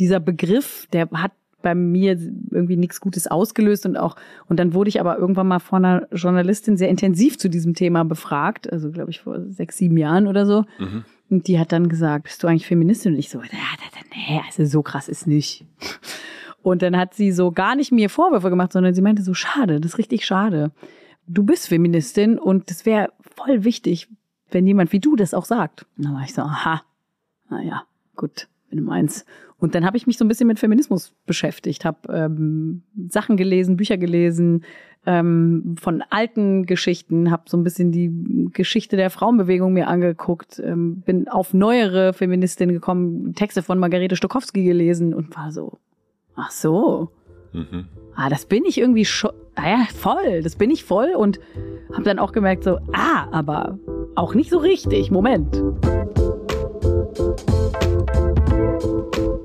dieser Begriff, der hat bei mir irgendwie nichts Gutes ausgelöst und auch und dann wurde ich aber irgendwann mal von einer Journalistin sehr intensiv zu diesem Thema befragt, also glaube ich vor sechs sieben Jahren oder so. Mhm. Und die hat dann gesagt, bist du eigentlich Feministin? Und ich so, ja, nee, also so krass ist nicht. Und dann hat sie so gar nicht mir Vorwürfe gemacht, sondern sie meinte so, schade, das ist richtig schade. Du bist Feministin und es wäre voll wichtig, wenn jemand wie du das auch sagt. Und dann war ich so, aha, naja, gut, wenn du meinst. Und dann habe ich mich so ein bisschen mit Feminismus beschäftigt, habe ähm, Sachen gelesen, Bücher gelesen ähm, von alten Geschichten, habe so ein bisschen die Geschichte der Frauenbewegung mir angeguckt, ähm, bin auf neuere Feministinnen gekommen, Texte von Margarete Stokowski gelesen und war so, ach so, mhm. ah, das bin ich irgendwie schon, ah ja, voll, das bin ich voll und habe dann auch gemerkt so, ah, aber auch nicht so richtig, Moment.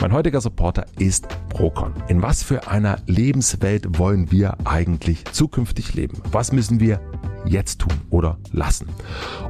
Mein heutiger Supporter ist Procon. In was für einer Lebenswelt wollen wir eigentlich zukünftig leben? Was müssen wir jetzt tun oder lassen,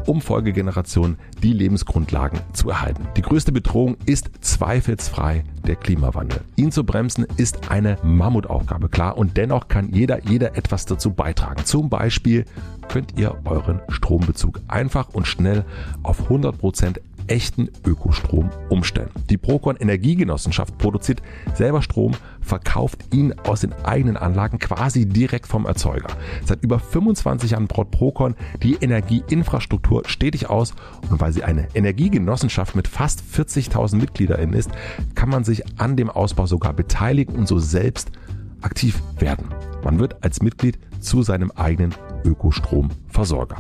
um Folgegenerationen die Lebensgrundlagen zu erhalten. Die größte Bedrohung ist zweifelsfrei der Klimawandel. Ihn zu bremsen ist eine Mammutaufgabe, klar, und dennoch kann jeder, jeder etwas dazu beitragen. Zum Beispiel könnt ihr euren Strombezug einfach und schnell auf 100 Prozent echten Ökostrom umstellen. Die Procon Energiegenossenschaft produziert selber Strom, verkauft ihn aus den eigenen Anlagen quasi direkt vom Erzeuger. Seit über 25 Jahren baut Procon die Energieinfrastruktur stetig aus und weil sie eine Energiegenossenschaft mit fast 40.000 Mitgliedern ist, kann man sich an dem Ausbau sogar beteiligen und so selbst aktiv werden. Man wird als Mitglied zu seinem eigenen Ökostromversorger.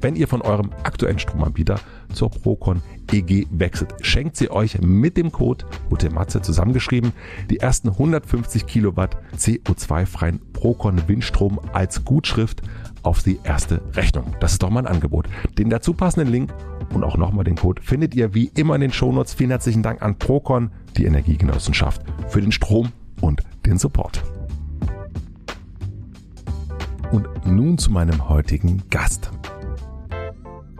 Wenn ihr von eurem aktuellen Stromanbieter zur Procon EG wechselt, schenkt sie euch mit dem Code UTEMATZE zusammengeschrieben die ersten 150 Kilowatt CO2-freien Procon Windstrom als Gutschrift auf die erste Rechnung. Das ist doch mal ein Angebot. Den dazu passenden Link und auch nochmal den Code findet ihr wie immer in den Shownotes. Vielen herzlichen Dank an Procon, die Energiegenossenschaft, für den Strom und den Support. Und nun zu meinem heutigen Gast.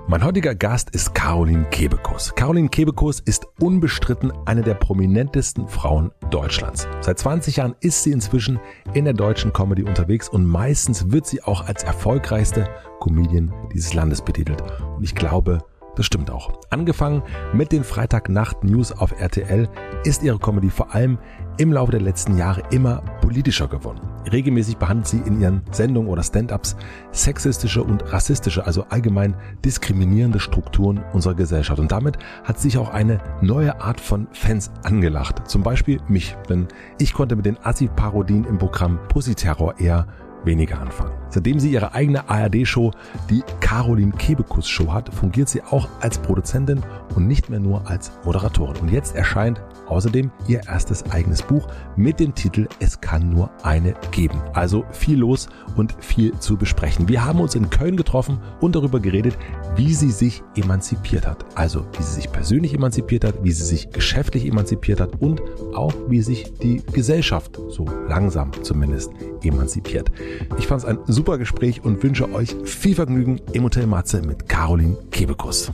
Mein heutiger Gast ist Caroline Kebekus. Caroline Kebekus ist unbestritten eine der prominentesten Frauen Deutschlands. Seit 20 Jahren ist sie inzwischen in der deutschen Comedy unterwegs und meistens wird sie auch als erfolgreichste Comedian dieses Landes betitelt. Und ich glaube, das stimmt auch. Angefangen mit den Freitagnacht-News auf RTL ist ihre Comedy vor allem im Laufe der letzten Jahre immer politischer geworden. Regelmäßig behandelt sie in ihren Sendungen oder Stand-ups sexistische und rassistische, also allgemein diskriminierende Strukturen unserer Gesellschaft. Und damit hat sich auch eine neue Art von Fans angelacht. Zum Beispiel mich, denn ich konnte mit den Assi-Parodien im Programm Pussy Terror eher weniger anfangen. Seitdem sie ihre eigene ARD-Show, die Caroline Kebekus Show hat, fungiert sie auch als Produzentin und nicht mehr nur als Moderatorin. Und jetzt erscheint außerdem ihr erstes eigenes Buch mit dem Titel Es kann nur eine geben. Also viel los und viel zu besprechen. Wir haben uns in Köln getroffen und darüber geredet, wie sie sich emanzipiert hat. Also wie sie sich persönlich emanzipiert hat, wie sie sich geschäftlich emanzipiert hat und auch wie sich die Gesellschaft so langsam zumindest emanzipiert. Ich fand es ein super Gespräch und wünsche euch viel Vergnügen im Hotel Matze mit Caroline Kebekus.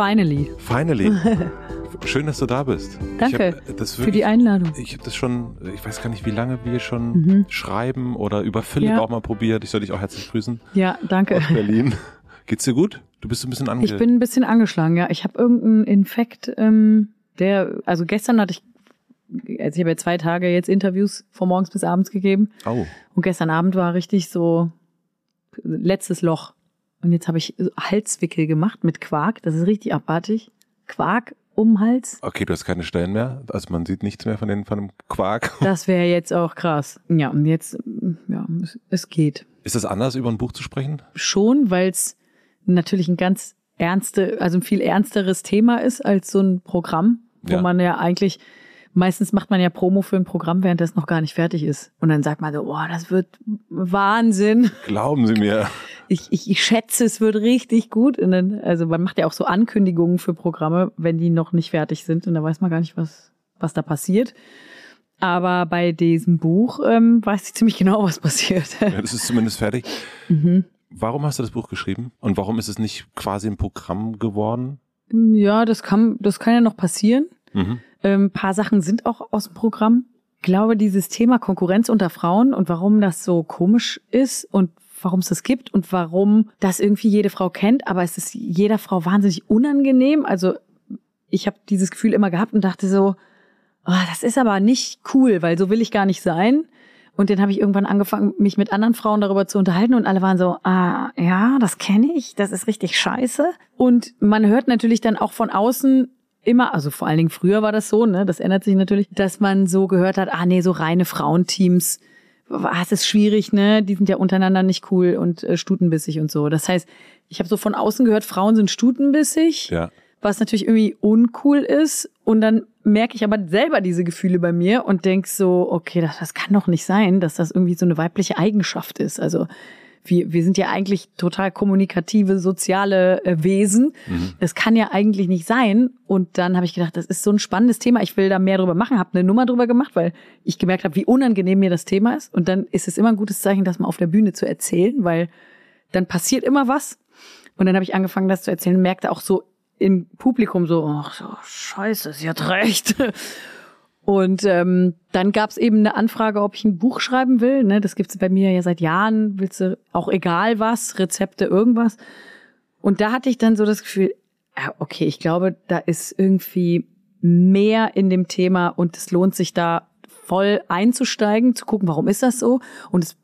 Finally. Finally. Schön, dass du da bist. Danke wirklich, für die Einladung. Ich habe das schon, ich weiß gar nicht, wie lange wir schon mhm. schreiben oder über Philipp ja. auch mal probiert. Ich soll dich auch herzlich grüßen. Ja, danke. Aus Berlin. Geht's dir gut? Du bist ein bisschen angeschlagen. Ich bin ein bisschen angeschlagen, ja. Ich habe irgendeinen Infekt, ähm, der, also gestern hatte ich also ich habe ja zwei Tage jetzt Interviews von morgens bis abends gegeben. Oh. Und gestern Abend war richtig so letztes Loch. Und jetzt habe ich Halswickel gemacht mit Quark. Das ist richtig abartig. Quark um den Hals. Okay, du hast keine Stellen mehr. Also man sieht nichts mehr von, den, von dem Quark. Das wäre jetzt auch krass. Ja, und jetzt, ja, es, es geht. Ist es anders, über ein Buch zu sprechen? Schon, weil es natürlich ein ganz ernste, also ein viel ernsteres Thema ist als so ein Programm, wo ja. man ja eigentlich meistens macht man ja Promo für ein Programm, während das noch gar nicht fertig ist. Und dann sagt man so, oh, das wird Wahnsinn. Glauben Sie mir. ich, ich, ich schätze, es wird richtig gut. Und dann, also man macht ja auch so Ankündigungen für Programme, wenn die noch nicht fertig sind. Und da weiß man gar nicht, was, was da passiert. Aber bei diesem Buch ähm, weiß ich ziemlich genau, was passiert. Ja, das ist zumindest fertig. Mhm. Warum hast du das Buch geschrieben? Und warum ist es nicht quasi ein Programm geworden? Ja, das kann, das kann ja noch passieren. Mhm. Ähm, ein paar Sachen sind auch aus dem Programm. Ich glaube, dieses Thema Konkurrenz unter Frauen und warum das so komisch ist und warum es das gibt und warum das irgendwie jede Frau kennt, aber es ist jeder Frau wahnsinnig unangenehm. Also ich habe dieses Gefühl immer gehabt und dachte so, oh, das ist aber nicht cool, weil so will ich gar nicht sein. Und dann habe ich irgendwann angefangen, mich mit anderen Frauen darüber zu unterhalten und alle waren so, ah, ja, das kenne ich, das ist richtig scheiße. Und man hört natürlich dann auch von außen immer, also vor allen Dingen früher war das so, ne, das ändert sich natürlich, dass man so gehört hat, ah nee, so reine Frauenteams, was ist schwierig, ne? Die sind ja untereinander nicht cool und äh, stutenbissig und so. Das heißt, ich habe so von außen gehört, Frauen sind stutenbissig. Ja was natürlich irgendwie uncool ist. Und dann merke ich aber selber diese Gefühle bei mir und denk so, okay, das, das kann doch nicht sein, dass das irgendwie so eine weibliche Eigenschaft ist. Also wir, wir sind ja eigentlich total kommunikative, soziale äh, Wesen. Mhm. Das kann ja eigentlich nicht sein. Und dann habe ich gedacht, das ist so ein spannendes Thema. Ich will da mehr drüber machen. Habe eine Nummer drüber gemacht, weil ich gemerkt habe, wie unangenehm mir das Thema ist. Und dann ist es immer ein gutes Zeichen, das mal auf der Bühne zu erzählen, weil dann passiert immer was. Und dann habe ich angefangen, das zu erzählen merkte auch so, im Publikum so, ach so, scheiße, sie hat recht. Und ähm, dann gab es eben eine Anfrage, ob ich ein Buch schreiben will. Ne? Das gibt's bei mir ja seit Jahren. Willst du auch egal was, Rezepte, irgendwas. Und da hatte ich dann so das Gefühl, ja, okay, ich glaube, da ist irgendwie mehr in dem Thema und es lohnt sich da voll einzusteigen, zu gucken, warum ist das so. Und es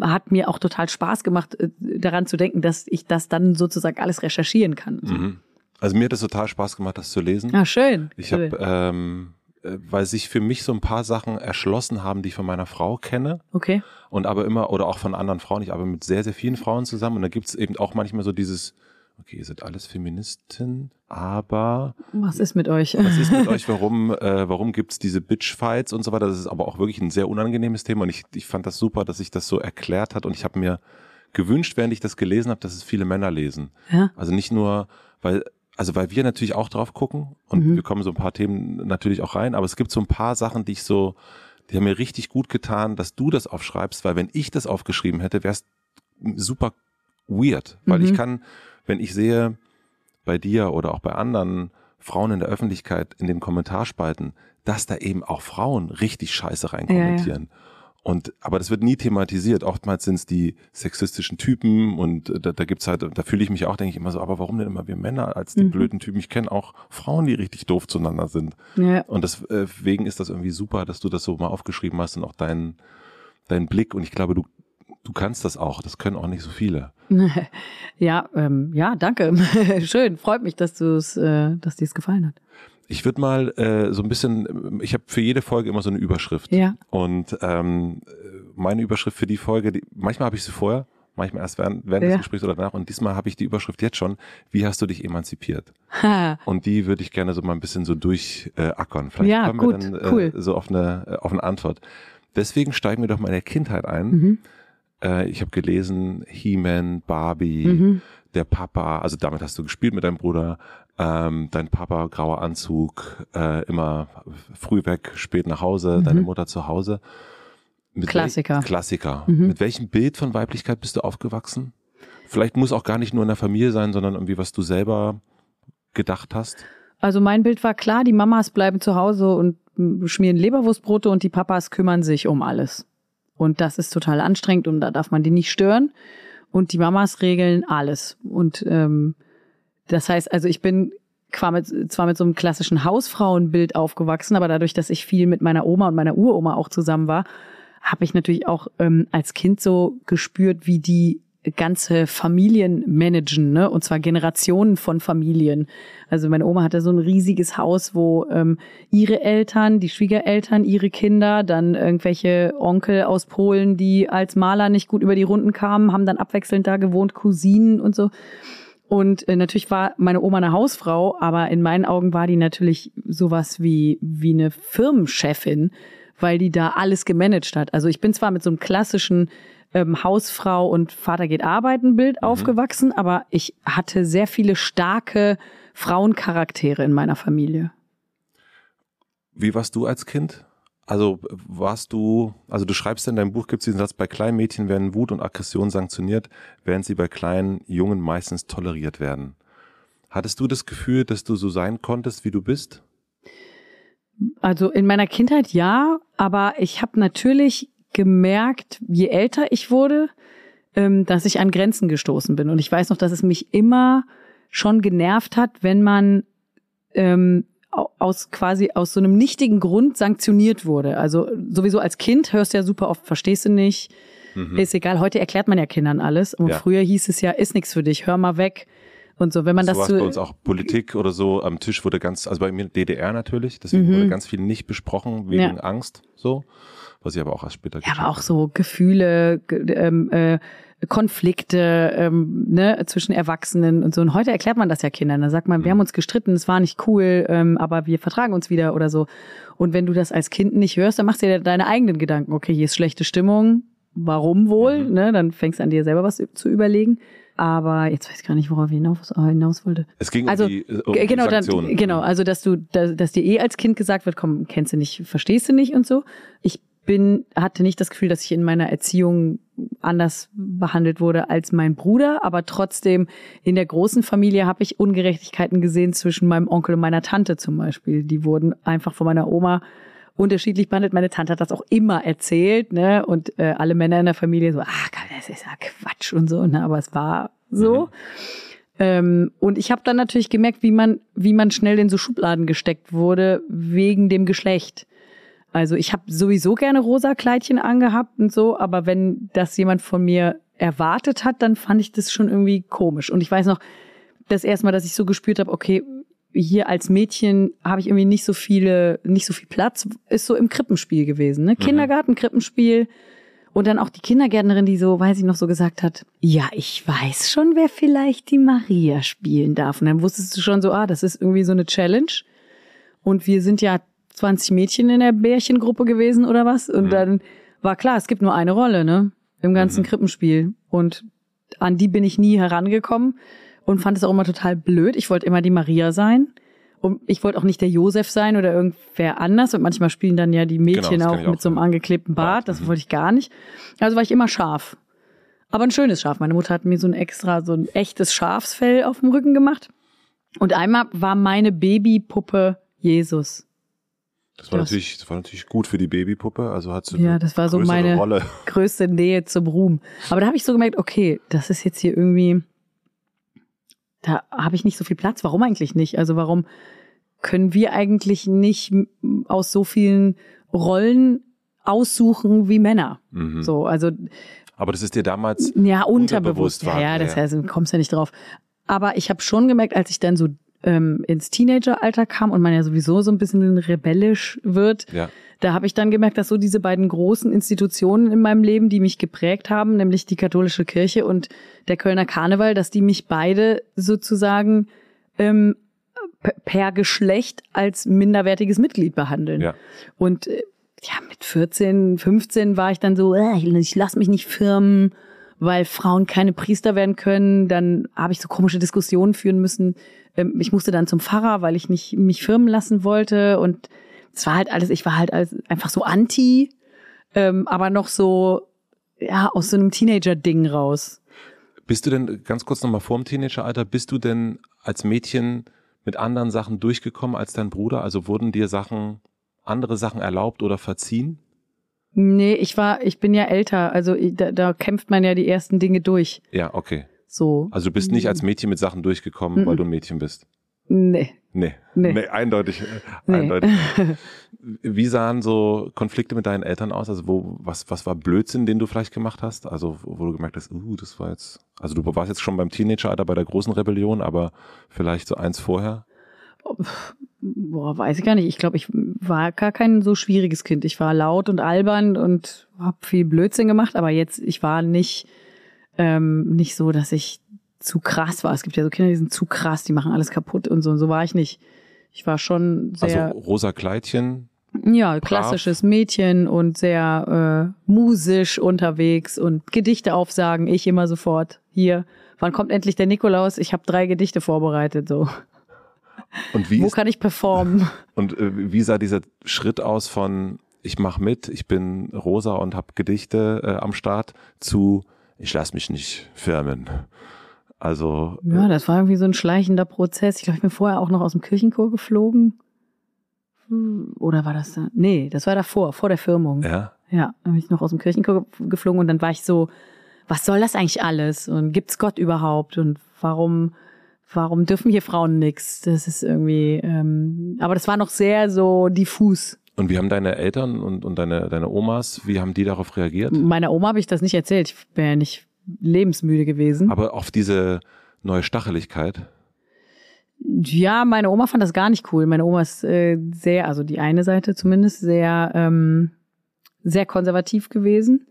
hat mir auch total Spaß gemacht, äh, daran zu denken, dass ich das dann sozusagen alles recherchieren kann. Mhm. Also mir hat es total Spaß gemacht, das zu lesen. Ah, schön. Ich habe, ähm, äh, weil sich für mich so ein paar Sachen erschlossen haben, die ich von meiner Frau kenne. Okay. Und aber immer, oder auch von anderen Frauen. Ich arbeite mit sehr, sehr vielen Frauen zusammen. Und da gibt's eben auch manchmal so dieses, okay, ihr seid alles Feministen, aber was ist mit euch? Was ist mit euch? Warum, äh, warum gibt's diese Bitchfights und so weiter? Das ist aber auch wirklich ein sehr unangenehmes Thema und ich, ich fand das super, dass sich das so erklärt hat und ich habe mir gewünscht, während ich das gelesen habe, dass es viele Männer lesen. Ja. Also nicht nur, weil also weil wir natürlich auch drauf gucken und mhm. wir kommen so ein paar Themen natürlich auch rein, aber es gibt so ein paar Sachen, die ich so, die haben mir richtig gut getan, dass du das aufschreibst, weil wenn ich das aufgeschrieben hätte, wäre es super weird, weil mhm. ich kann, wenn ich sehe bei dir oder auch bei anderen Frauen in der Öffentlichkeit in den Kommentarspalten, dass da eben auch Frauen richtig scheiße reinkommentieren. Ja, ja. Und aber das wird nie thematisiert. Oftmals sind es die sexistischen Typen und äh, da, da gibt's halt, da fühle ich mich auch, denke ich immer so, aber warum denn immer wir Männer als die mhm. blöden Typen? Ich kenne auch Frauen, die richtig doof zueinander sind. Ja. Und deswegen äh, ist das irgendwie super, dass du das so mal aufgeschrieben hast und auch deinen deinen Blick. Und ich glaube, du du kannst das auch. Das können auch nicht so viele. Ja, ähm, ja, danke. Schön, freut mich, dass du es, äh, dass dir es gefallen hat. Ich würde mal äh, so ein bisschen, ich habe für jede Folge immer so eine Überschrift. Ja. Und ähm, meine Überschrift für die Folge, die, manchmal habe ich sie vorher, manchmal erst während, während ja. des Gesprächs oder danach. Und diesmal habe ich die Überschrift jetzt schon. Wie hast du dich emanzipiert? Ha. Und die würde ich gerne so mal ein bisschen so durchackern. Äh, Vielleicht ja, kommen gut, wir dann äh, cool. so auf eine, äh, auf eine Antwort. Deswegen steigen wir doch mal in der Kindheit ein. Mhm. Äh, ich habe gelesen, He-Man, Barbie, Mhm. der Papa, also damit hast du gespielt mit deinem Bruder, ähm, dein Papa, grauer Anzug, äh, immer früh weg, spät nach Hause, Mhm. deine Mutter zu Hause. Mit Klassiker. Klassiker. Mhm. Mit welchem Bild von Weiblichkeit bist du aufgewachsen? Vielleicht muss auch gar nicht nur in der Familie sein, sondern irgendwie, was du selber gedacht hast. Also mein Bild war klar, die Mamas bleiben zu Hause und schmieren Leberwurstbrote und die Papas kümmern sich um alles. Und das ist total anstrengend und da darf man die nicht stören. Und die Mamas regeln alles. Und ähm, das heißt, also ich bin zwar mit, zwar mit so einem klassischen Hausfrauenbild aufgewachsen, aber dadurch, dass ich viel mit meiner Oma und meiner Uroma auch zusammen war, habe ich natürlich auch ähm, als Kind so gespürt, wie die ganze Familien managen, ne? Und zwar Generationen von Familien. Also meine Oma hatte so ein riesiges Haus, wo ähm, ihre Eltern, die Schwiegereltern, ihre Kinder, dann irgendwelche Onkel aus Polen, die als Maler nicht gut über die Runden kamen, haben dann abwechselnd da gewohnt, Cousinen und so. Und äh, natürlich war meine Oma eine Hausfrau, aber in meinen Augen war die natürlich sowas wie, wie eine Firmenchefin, weil die da alles gemanagt hat. Also ich bin zwar mit so einem klassischen ähm, Hausfrau und Vater geht arbeiten Bild Mhm. aufgewachsen, aber ich hatte sehr viele starke Frauencharaktere in meiner Familie. Wie warst du als Kind? Also warst du, also du schreibst in deinem Buch, gibt es diesen Satz, bei kleinen Mädchen werden Wut und Aggression sanktioniert, während sie bei kleinen Jungen meistens toleriert werden. Hattest du das Gefühl, dass du so sein konntest, wie du bist? Also in meiner Kindheit ja, aber ich habe natürlich gemerkt, je älter ich wurde, ähm, dass ich an Grenzen gestoßen bin. Und ich weiß noch, dass es mich immer schon genervt hat, wenn man ähm, aus quasi aus so einem nichtigen Grund sanktioniert wurde. Also sowieso als Kind hörst du ja super oft, verstehst du nicht, ist egal. Heute erklärt man ja Kindern alles. Und Mhm. Ja. früher hieß es ja, ist nichts für dich, hör mal weg. Und so, wenn man so das zu, bei uns auch Politik oder so. Am Tisch wurde ganz, also bei mir DDR natürlich, deswegen wurde ganz viel nicht besprochen wegen Mhm. Ja. Angst, so. Was ich aber auch erst später Ja, aber auch so Gefühle, ge- ähm, äh, Konflikte ähm, ne, zwischen Erwachsenen und so. Und heute erklärt man das ja Kindern. Da sagt man, wir haben uns gestritten, es war nicht cool, ähm, aber wir vertragen uns wieder oder so. Und wenn du das als Kind nicht hörst, dann machst du dir deine eigenen Gedanken. Okay, hier ist schlechte Stimmung, warum wohl? Ne, dann fängst du an dir selber was zu überlegen. Aber jetzt weiß ich gar nicht, worauf ich hinaus, hinaus wollte. Es ging Also um die, äh, um die genau, dann, genau, also dass du, dass, dass dir eh als Kind gesagt wird, komm, kennst du nicht, verstehst du nicht und so. Ich bin, hatte nicht das Gefühl, dass ich in meiner Erziehung anders behandelt wurde als mein Bruder, aber trotzdem in der großen Familie habe ich Ungerechtigkeiten gesehen zwischen meinem Onkel und meiner Tante zum Beispiel. Die wurden einfach von meiner Oma unterschiedlich behandelt. Meine Tante hat das auch immer erzählt, ne? Und äh, alle Männer in der Familie so, ach, das ist ja Quatsch und so, ne? Aber es war so. Ähm, und ich habe dann natürlich gemerkt, wie man, wie man schnell in so Schubladen gesteckt wurde wegen dem Geschlecht. Also ich habe sowieso gerne rosa Kleidchen angehabt und so, aber wenn das jemand von mir erwartet hat, dann fand ich das schon irgendwie komisch. Und ich weiß noch, das erste Mal, dass ich so gespürt habe, okay, hier als Mädchen habe ich irgendwie nicht so viele, nicht so viel Platz, ist so im Krippenspiel gewesen, ne? Kindergarten, Krippenspiel. Und dann auch die Kindergärtnerin, die so, weiß ich noch, so gesagt hat, ja, ich weiß schon, wer vielleicht die Maria spielen darf. Und dann wusstest du schon so, ah, das ist irgendwie so eine Challenge. Und wir sind ja 20 Mädchen in der Bärchengruppe gewesen oder was. Und dann war klar, es gibt nur eine Rolle, ne? Im ganzen Krippenspiel. Und an die bin ich nie herangekommen und fand es auch immer total blöd. Ich wollte immer die Maria sein. Und ich wollte auch nicht der Josef sein oder irgendwer anders. Und manchmal spielen dann ja die Mädchen Genau, auch mit auch, so einem angeklebten Bart. Das wollte ich gar nicht. Also war ich immer scharf. Aber ein schönes Schaf. Meine Mutter hat mir so ein extra, so ein echtes Schafsfell auf dem Rücken gemacht. Und einmal war meine Babypuppe Jesus. Das war, Das- natürlich, das war natürlich gut für die Babypuppe. Also hat sie Ja, das war so meine Rolle. größte Nähe zum Ruhm. Aber da habe ich so gemerkt, okay, das ist jetzt hier irgendwie, da habe ich nicht so viel Platz. Warum eigentlich nicht? Also warum können wir eigentlich nicht aus so vielen Rollen aussuchen wie Männer? Mhm. So, also Aber das ist dir damals, ja, Unterbewusst unterbewusst. war, ja, ja, das heißt, du kommst ja nicht drauf. Aber ich habe schon gemerkt, als ich dann so ähm, ins Teenageralter kam und man ja sowieso so ein bisschen rebellisch wird, ja, da habe ich dann gemerkt, dass so diese beiden großen Institutionen in meinem Leben, die mich geprägt haben, nämlich die katholische Kirche und der Kölner Karneval, dass die mich beide sozusagen ähm, per Geschlecht als minderwertiges Mitglied behandeln. ja. Und äh, ja, mit 14, 15 war ich dann so, äh, ich, ich lass mich nicht firmen, weil Frauen keine Priester werden können. Dann habe ich so komische Diskussionen führen müssen. Ähm, ich musste dann zum Pfarrer, weil ich nicht mich firmen lassen wollte. Und es war halt alles, ich war halt alles einfach so anti, ähm, aber noch so, ja, aus so einem Teenager-Ding raus. Bist du denn, ganz kurz nochmal vor dem Teenageralter, bist du denn als Mädchen mit anderen Sachen durchgekommen als dein Bruder? Also wurden dir Sachen, andere Sachen erlaubt oder verziehen? Nee, ich war, ich bin ja älter, also da, da kämpft man ja die ersten Dinge durch. Ja, okay. So. Also du bist nicht als Mädchen mit Sachen durchgekommen, weil du ein Mädchen bist. Nee. Nee. Nee. eindeutig. äh, Nee. eindeutig. Wie sahen so Konflikte mit deinen Eltern aus? Also wo, was, was war Blödsinn, den du vielleicht gemacht hast? Also wo du gemerkt hast, uh, das war jetzt, also du warst jetzt schon beim Teenageralter bei der großen Rebellion, aber vielleicht so eins vorher? Boah, weiß ich gar nicht. Ich glaube, ich war gar kein so schwieriges Kind. Ich war laut und albern und habe viel Blödsinn gemacht, aber jetzt, ich war nicht, ähm, nicht so, dass ich zu krass war. Es gibt ja so Kinder, die sind zu krass, die machen alles kaputt und so. Und so war ich nicht. Ich war schon sehr. Also rosa Kleidchen, Ja, klassisches Mädchen und sehr äh, musisch unterwegs und Gedichte aufsagen. Ich immer sofort. Hier, wann kommt endlich der Nikolaus? Ich habe drei Gedichte vorbereitet. So. Und wie Wo ist, kann ich performen? und äh, wie sah dieser Schritt aus von ich mach mit, ich bin rosa und habe Gedichte äh, am Start zu ich lass mich nicht firmen. Also Ja, das war irgendwie so ein schleichender Prozess. Ich glaube, ich bin vorher auch noch aus dem Kirchenchor geflogen. Hm, Oder war das da? Nee, das war davor, vor der Firmung. äh, ja, Ja, dann bin ich noch aus dem Kirchenchor ge- geflogen und dann war ich so, was soll das eigentlich alles? Und gibt's Gott überhaupt? Und warum, warum dürfen hier Frauen nix? Das ist irgendwie, ähm, aber das war noch sehr so diffus. Und wie haben deine Eltern und, und deine, deine Omas, wie haben die darauf reagiert? Meiner Oma habe ich das nicht erzählt. Ich wäre ja nicht lebensmüde gewesen. Aber auf diese neue Stacheligkeit? Ja, meine Oma fand das gar nicht cool. Meine Oma ist äh, sehr, also die eine Seite zumindest, sehr, ähm, sehr konservativ gewesen.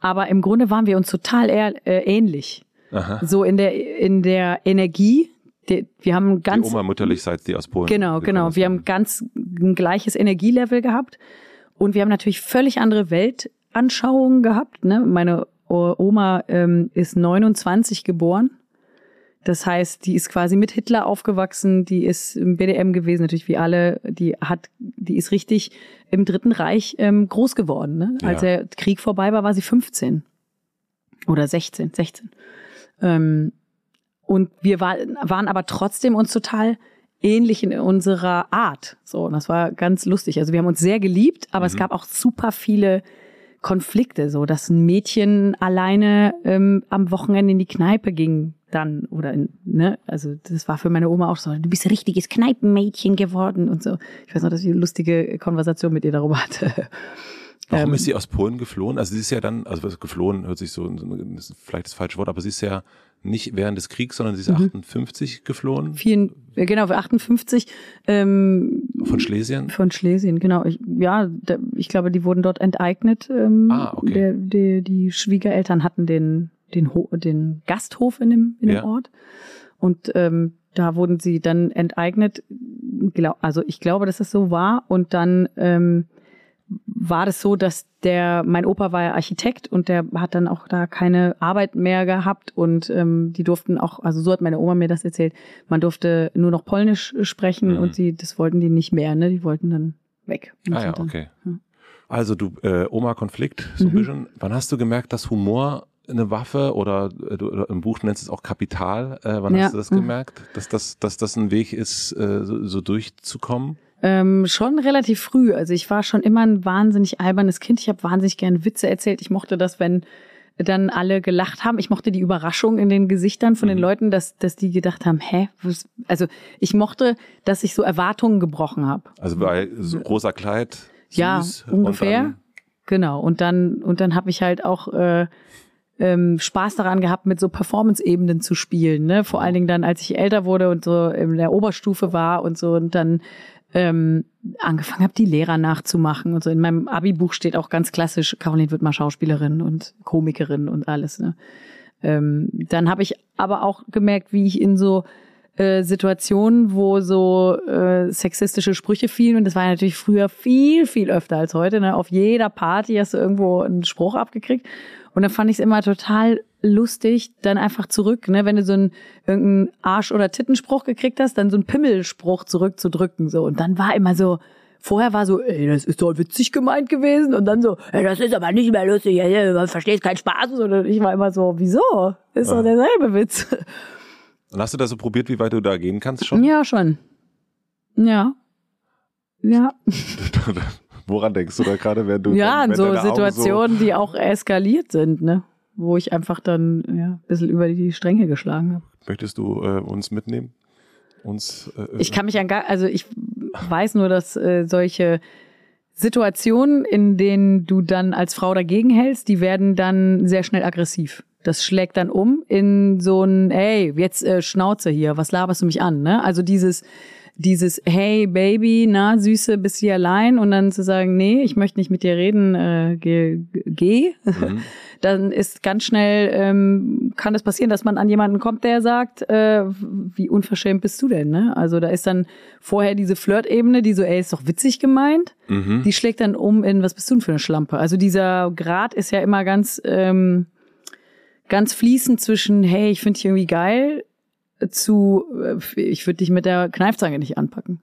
Aber im Grunde waren wir uns total eher, äh, ähnlich. Aha. So in der, in der Energie. Die, wir haben Die ganz, Oma mütterlichseits, die aus Polen. genau, genau. Wir haben ganz ein gleiches Energielevel gehabt. Und wir haben natürlich völlig andere Weltanschauungen gehabt. Ne? Meine Oma ähm, ist 29 geboren. Das heißt, die ist quasi mit Hitler aufgewachsen, die ist im BDM gewesen, natürlich wie alle, die hat, die ist richtig im Dritten Reich ähm, groß geworden. Ne? Als Ja. der Krieg vorbei war, war sie 15 oder 16, 16. Ähm, und wir war, waren aber trotzdem uns total ähnlich in unserer Art. So, und das war ganz lustig. Also wir haben uns sehr geliebt, aber es gab auch super viele Konflikte, so dass ein Mädchen alleine ähm, am Wochenende in die Kneipe ging dann oder in, ne, also das war für meine Oma auch so, du bist ein richtiges Kneipenmädchen geworden und so. Ich weiß noch, dass ich eine lustige Konversation mit ihr darüber hatte. Warum Ähm, ist sie aus Polen geflohen? Also sie ist ja dann, also geflohen hört sich so, ist vielleicht das falsche Wort, aber sie ist ja nicht während des Kriegs, sondern sie ist Mhm. 58 geflohen Vielen, genau, für 58 ähm, von Schlesien. Von Schlesien, genau. Ich, ja, da, ich glaube, die wurden dort enteignet. Ähm, Ah, okay. der, der, die Schwiegereltern hatten den, den, Ho den Gasthof in dem, in dem Ja. Ort. Und ähm, da wurden sie dann enteignet. Also ich glaube, dass das so war. Und dann ähm, war das so, dass der, mein Opa war ja Architekt und der hat dann auch da keine Arbeit mehr gehabt und ähm, die durften auch, also so hat meine Oma mir das erzählt, man durfte nur noch Polnisch sprechen Mhm. und sie, das wollten die nicht mehr, ne? Die wollten dann weg. Ah ja, dann- okay. ja. Also du, äh, Oma-Konflikt, so ein Mhm. bisschen. Wann hast du gemerkt, dass Humor eine Waffe oder, äh, du, oder im Buch nennst du es auch Kapital, äh, wann Ja. hast du das gemerkt, dass das, dass das ein Weg ist, äh, so, so durchzukommen? Ähm, schon relativ früh. Also ich war schon immer ein wahnsinnig albernes Kind. Ich habe wahnsinnig gerne Witze erzählt. Ich mochte das, wenn dann alle gelacht haben. Ich mochte die Überraschung in den Gesichtern von den Mhm. Leuten, dass, dass die gedacht haben, hä? Was? Also ich mochte, dass ich so Erwartungen gebrochen habe. Also bei so rosa Kleid, süß, Ja, ungefähr. Und Genau. Und dann, und dann habe ich halt auch äh, ähm, Spaß daran gehabt, mit so Performance-Ebenen zu spielen. Ne? Vor allen Dingen dann, als ich älter wurde und so in der Oberstufe war und so und dann ähm, angefangen habe, die Lehrer nachzumachen und so. In meinem Abi-Buch steht auch ganz klassisch, Caroline wird mal Schauspielerin und Komikerin und alles. Ne? Ähm, dann habe ich aber auch gemerkt, wie ich in so äh, Situationen, wo so äh, sexistische Sprüche fielen, und das war ja natürlich früher viel, viel öfter als heute. Ne? Auf jeder Party hast du irgendwo einen Spruch abgekriegt. Und dann fand ich es immer total lustig, dann einfach zurück, ne, wenn du so einen irgendeinen Arsch- oder Tittenspruch gekriegt hast, dann so einen Pimmelspruch zurückzudrücken. So. Und dann war immer so, vorher war so, ey, das ist doch witzig gemeint gewesen. Und dann so, ey, das ist aber nicht mehr lustig, ey, man versteht keinen Spaß. Und ich war immer so, wieso? Ist doch derselbe Witz. Und hast du da so probiert, wie weit du da gehen kannst schon? Ja, schon. Ja. Ja. Woran denkst du da gerade, wenn du Ja, wenn, in wenn so deine Augen Situationen, die auch eskaliert sind, ne? Wo ich einfach dann ja, ein bisschen über die Stränge geschlagen habe. Möchtest du äh, uns mitnehmen? Uns äh, Ich kann mich an gar, also ich weiß nur, dass äh, solche Situationen, in denen du dann als Frau dagegen hältst, die werden dann sehr schnell aggressiv. Das schlägt dann um in so ein, ey, jetzt äh, Schnauze hier, was laberst du mich an? Ne? Also dieses, dieses Hey Baby, na Süße, bist du hier allein und dann zu sagen, nee, ich möchte nicht mit dir reden, äh, geh, geh. Mhm. dann ist ganz schnell ähm, kann es das passieren, dass man an jemanden kommt, der sagt, äh, wie unverschämt bist du denn? Ne? Also da ist dann vorher diese Flirt-Ebene, die so, ey, ist doch witzig gemeint. Mhm. Die schlägt dann um in, was bist du denn für eine Schlampe? Also dieser Grad ist ja immer ganz ähm, ganz fließend zwischen, hey, ich finde dich irgendwie geil, zu, äh, ich würde dich mit der Kneifzange nicht anpacken.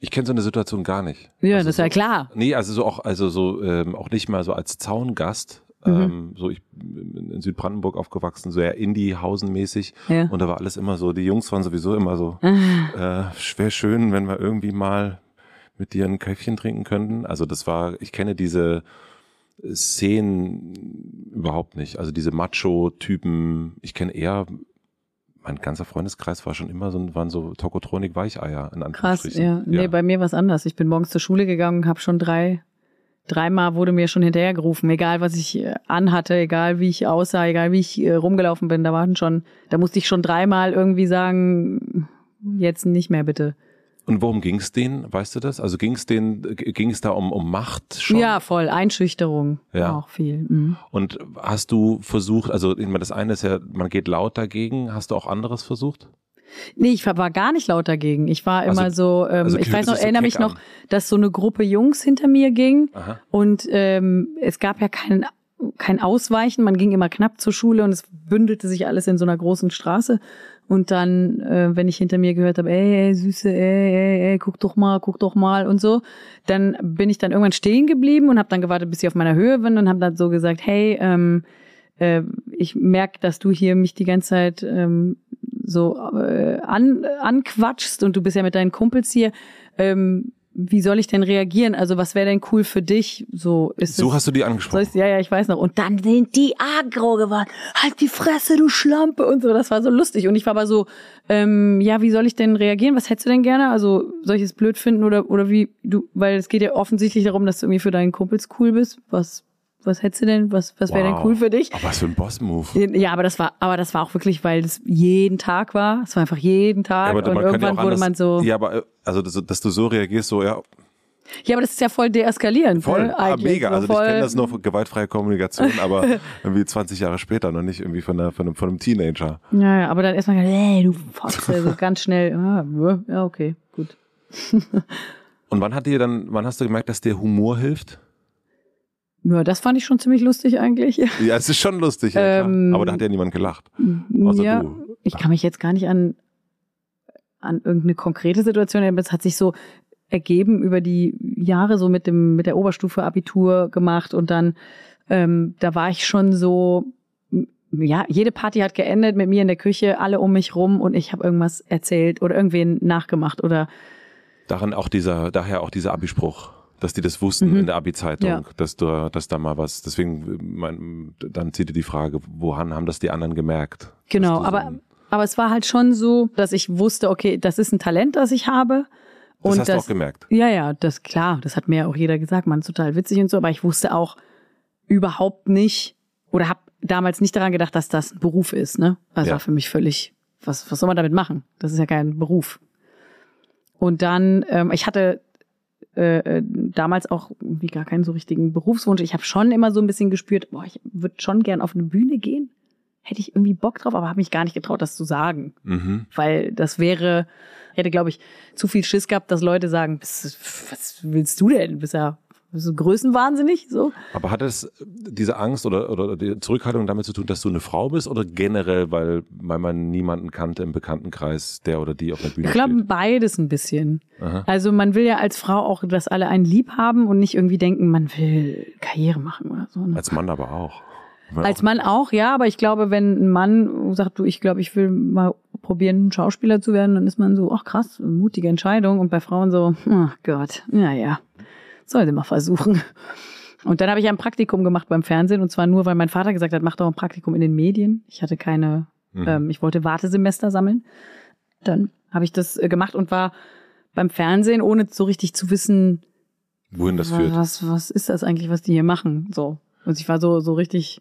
Ich kenne so eine Situation gar nicht. Ja, also das ist ja klar. Nee, also so auch, also so ähm, auch nicht mal so als Zaungast. Mhm. Ähm, so ich bin in Südbrandenburg aufgewachsen, so eher Indie-Hausen-mäßig. Ja. Und da war alles immer so, die Jungs waren sowieso immer so, ah. äh, schwer schön, wenn wir irgendwie mal mit dir ein Käffchen trinken könnten. Also das war, ich kenne diese Szenen überhaupt nicht. Also diese Macho-Typen, ich kenne eher mein ganzer Freundeskreis war schon immer so, waren so Tokotronik-Weicheier in Anführungsstrichen. Krass, ja. Nee, ja. bei mir war es anders. Ich bin morgens zur Schule gegangen und habe schon drei, dreimal wurde mir schon hinterher gerufen, egal was ich äh, anhatte, egal wie ich aussah, egal wie ich äh, rumgelaufen bin, da waren schon, da musste ich schon dreimal irgendwie sagen, jetzt nicht mehr bitte. Und worum ging es denen? Weißt du das? Also ging es denen, ging es da um, um Macht schon? Ja, voll. Einschüchterung. Ja. Auch viel. Mhm. Und hast du versucht, also ich meine, das eine ist ja, man geht laut dagegen. Hast du auch anderes versucht? Nee, ich war gar nicht laut dagegen. Ich war immer also, so, ähm, also ich weiß noch, so erinnere mich an. noch, dass so eine Gruppe Jungs hinter mir ging Aha. und ähm, es gab ja keinen kein Ausweichen, man ging immer knapp zur Schule und es bündelte sich alles in so einer großen Straße. Und dann, äh, wenn ich hinter mir gehört habe, ey, ey, Süße, ey, ey, ey, guck doch mal, guck doch mal und so, dann bin ich dann irgendwann stehen geblieben und habe dann gewartet, bis sie auf meiner Höhe bin und habe dann so gesagt, hey, ähm, äh, ich merke, dass du hier mich die ganze Zeit ähm, so äh, an, anquatschst und du bist ja mit deinen Kumpels hier. Ähm, wie soll ich denn reagieren? Also was wäre denn cool für dich? So ist So es, hast du die angesprochen. ja, ja, ich weiß noch. Und dann sind die aggro geworden. Halt die Fresse, du Schlampe und so. Das war so lustig. Und ich war aber so, ähm, ja, wie soll ich denn reagieren? Was hättest du denn gerne? Also soll ich es blöd finden oder oder wie du? Weil es geht ja offensichtlich darum, dass du irgendwie für deinen Kumpels cool bist. Was was hättest du denn, was, was wäre wow. denn cool für dich? Aber was für ein Boss-Move. Ja, aber das war, aber das war auch wirklich, weil es jeden Tag war. Es war einfach jeden Tag. Ja, und irgendwann ja wurde man so. Ja, aber, äh, also, dass, dass, du so reagierst, so, ja. Ja, aber das ist ja voll deeskalierend. Voll, ne, ah, mega. Also ich kenne das nur von gewaltfreie Kommunikation, aber irgendwie 20 Jahre später noch nicht irgendwie von, einer, von, einem, von einem Teenager. Ja, ja, aber dann erstmal, ey, du Fotze, so ganz schnell. Ah, ja, okay, gut. Und wann hat dir dann, wann hast du gemerkt, dass dir Humor hilft? Ja, das fand ich schon ziemlich lustig eigentlich. Ja, es ist schon lustig, ja, ähm, aber da hat ja niemand gelacht. Ja, du. Ich kann mich jetzt gar nicht an, an irgendeine konkrete Situation erinnern. Es hat sich so ergeben über die Jahre so mit dem mit der Oberstufe Abitur gemacht und dann ähm, da war ich schon so ja jede Party hat geendet mit mir in der Küche alle um mich rum und ich habe irgendwas erzählt oder irgendwen nachgemacht oder daran auch dieser daher auch dieser Abispruch dass die das wussten mhm. in der Abi-Zeitung, ja. dass du, dass da mal was. Deswegen, mein, dann zieht dir die Frage, woran haben das die anderen gemerkt? Genau, so aber aber es war halt schon so, dass ich wusste, okay, das ist ein Talent, das ich habe. Und das hast das, du auch gemerkt. Ja, ja, das klar, das hat mir ja auch jeder gesagt, man ist total witzig und so, aber ich wusste auch überhaupt nicht oder habe damals nicht daran gedacht, dass das ein Beruf ist, ne? Also ja. war für mich völlig, was was soll man damit machen? Das ist ja kein Beruf. Und dann, ähm, ich hatte äh, äh, damals auch wie gar keinen so richtigen Berufswunsch. Ich habe schon immer so ein bisschen gespürt, boah, ich würde schon gern auf eine Bühne gehen. Hätte ich irgendwie Bock drauf, aber habe mich gar nicht getraut, das zu sagen. Mhm. Weil das wäre, ich hätte, glaube ich, zu viel Schiss gehabt, dass Leute sagen, was willst du denn? Bist ja so größenwahnsinnig, so. Aber hat es diese Angst oder, oder die Zurückhaltung damit zu tun, dass du eine Frau bist oder generell, weil, weil man niemanden kannte im Bekanntenkreis, der oder die auf der Bühne Ich glaube, beides ein bisschen. Aha. Also man will ja als Frau auch, dass alle einen lieb haben und nicht irgendwie denken, man will Karriere machen oder so. Ne? Als Mann aber auch. Als Mann auch, ja, aber ich glaube, wenn ein Mann sagt, du, ich glaube, ich will mal probieren, Schauspieler zu werden, dann ist man so, ach krass, mutige Entscheidung. Und bei Frauen so, ach Gott, ja, ja soll sie mal versuchen. Und dann habe ich ein Praktikum gemacht beim Fernsehen und zwar nur, weil mein Vater gesagt hat, mach doch ein Praktikum in den Medien. Ich hatte keine, mhm. ähm, ich wollte Wartesemester sammeln. Dann habe ich das äh, gemacht und war beim Fernsehen, ohne so richtig zu wissen, wohin das was, führt. Was, was ist das eigentlich, was die hier machen? So. Und ich war so, so richtig,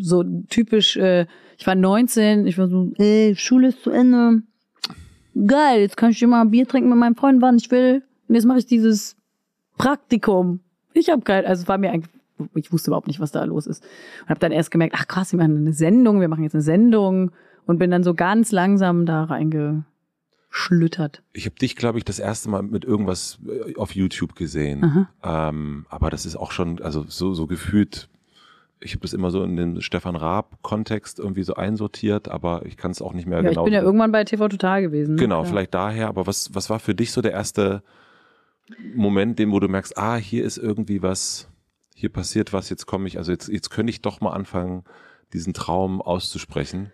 so typisch, äh, ich war 19, ich war so, ey, Schule ist zu Ende, geil, jetzt kann ich immer Bier trinken mit meinem Freund, wann ich will. Und jetzt mache ich dieses Praktikum. Ich habe kein, also es war mir eigentlich, ich wusste überhaupt nicht, was da los ist. Und habe dann erst gemerkt, ach krass, wir machen eine Sendung, wir machen jetzt eine Sendung und bin dann so ganz langsam da reingeschlüttert. Ich habe dich, glaube ich, das erste Mal mit irgendwas äh, auf YouTube gesehen. Ähm, aber das ist auch schon, also so, so gefühlt, ich habe das immer so in den Stefan Raab-Kontext irgendwie so einsortiert, aber ich kann es auch nicht mehr Ja, genau. ich bin ja irgendwann bei TV Total gewesen. ne? Genau, Ja. vielleicht daher, aber was, was war für dich so der erste Moment, den, wo du merkst, ah, hier ist irgendwie was, hier passiert was, jetzt komme ich, also jetzt, jetzt könnte ich doch mal anfangen, diesen Traum auszusprechen.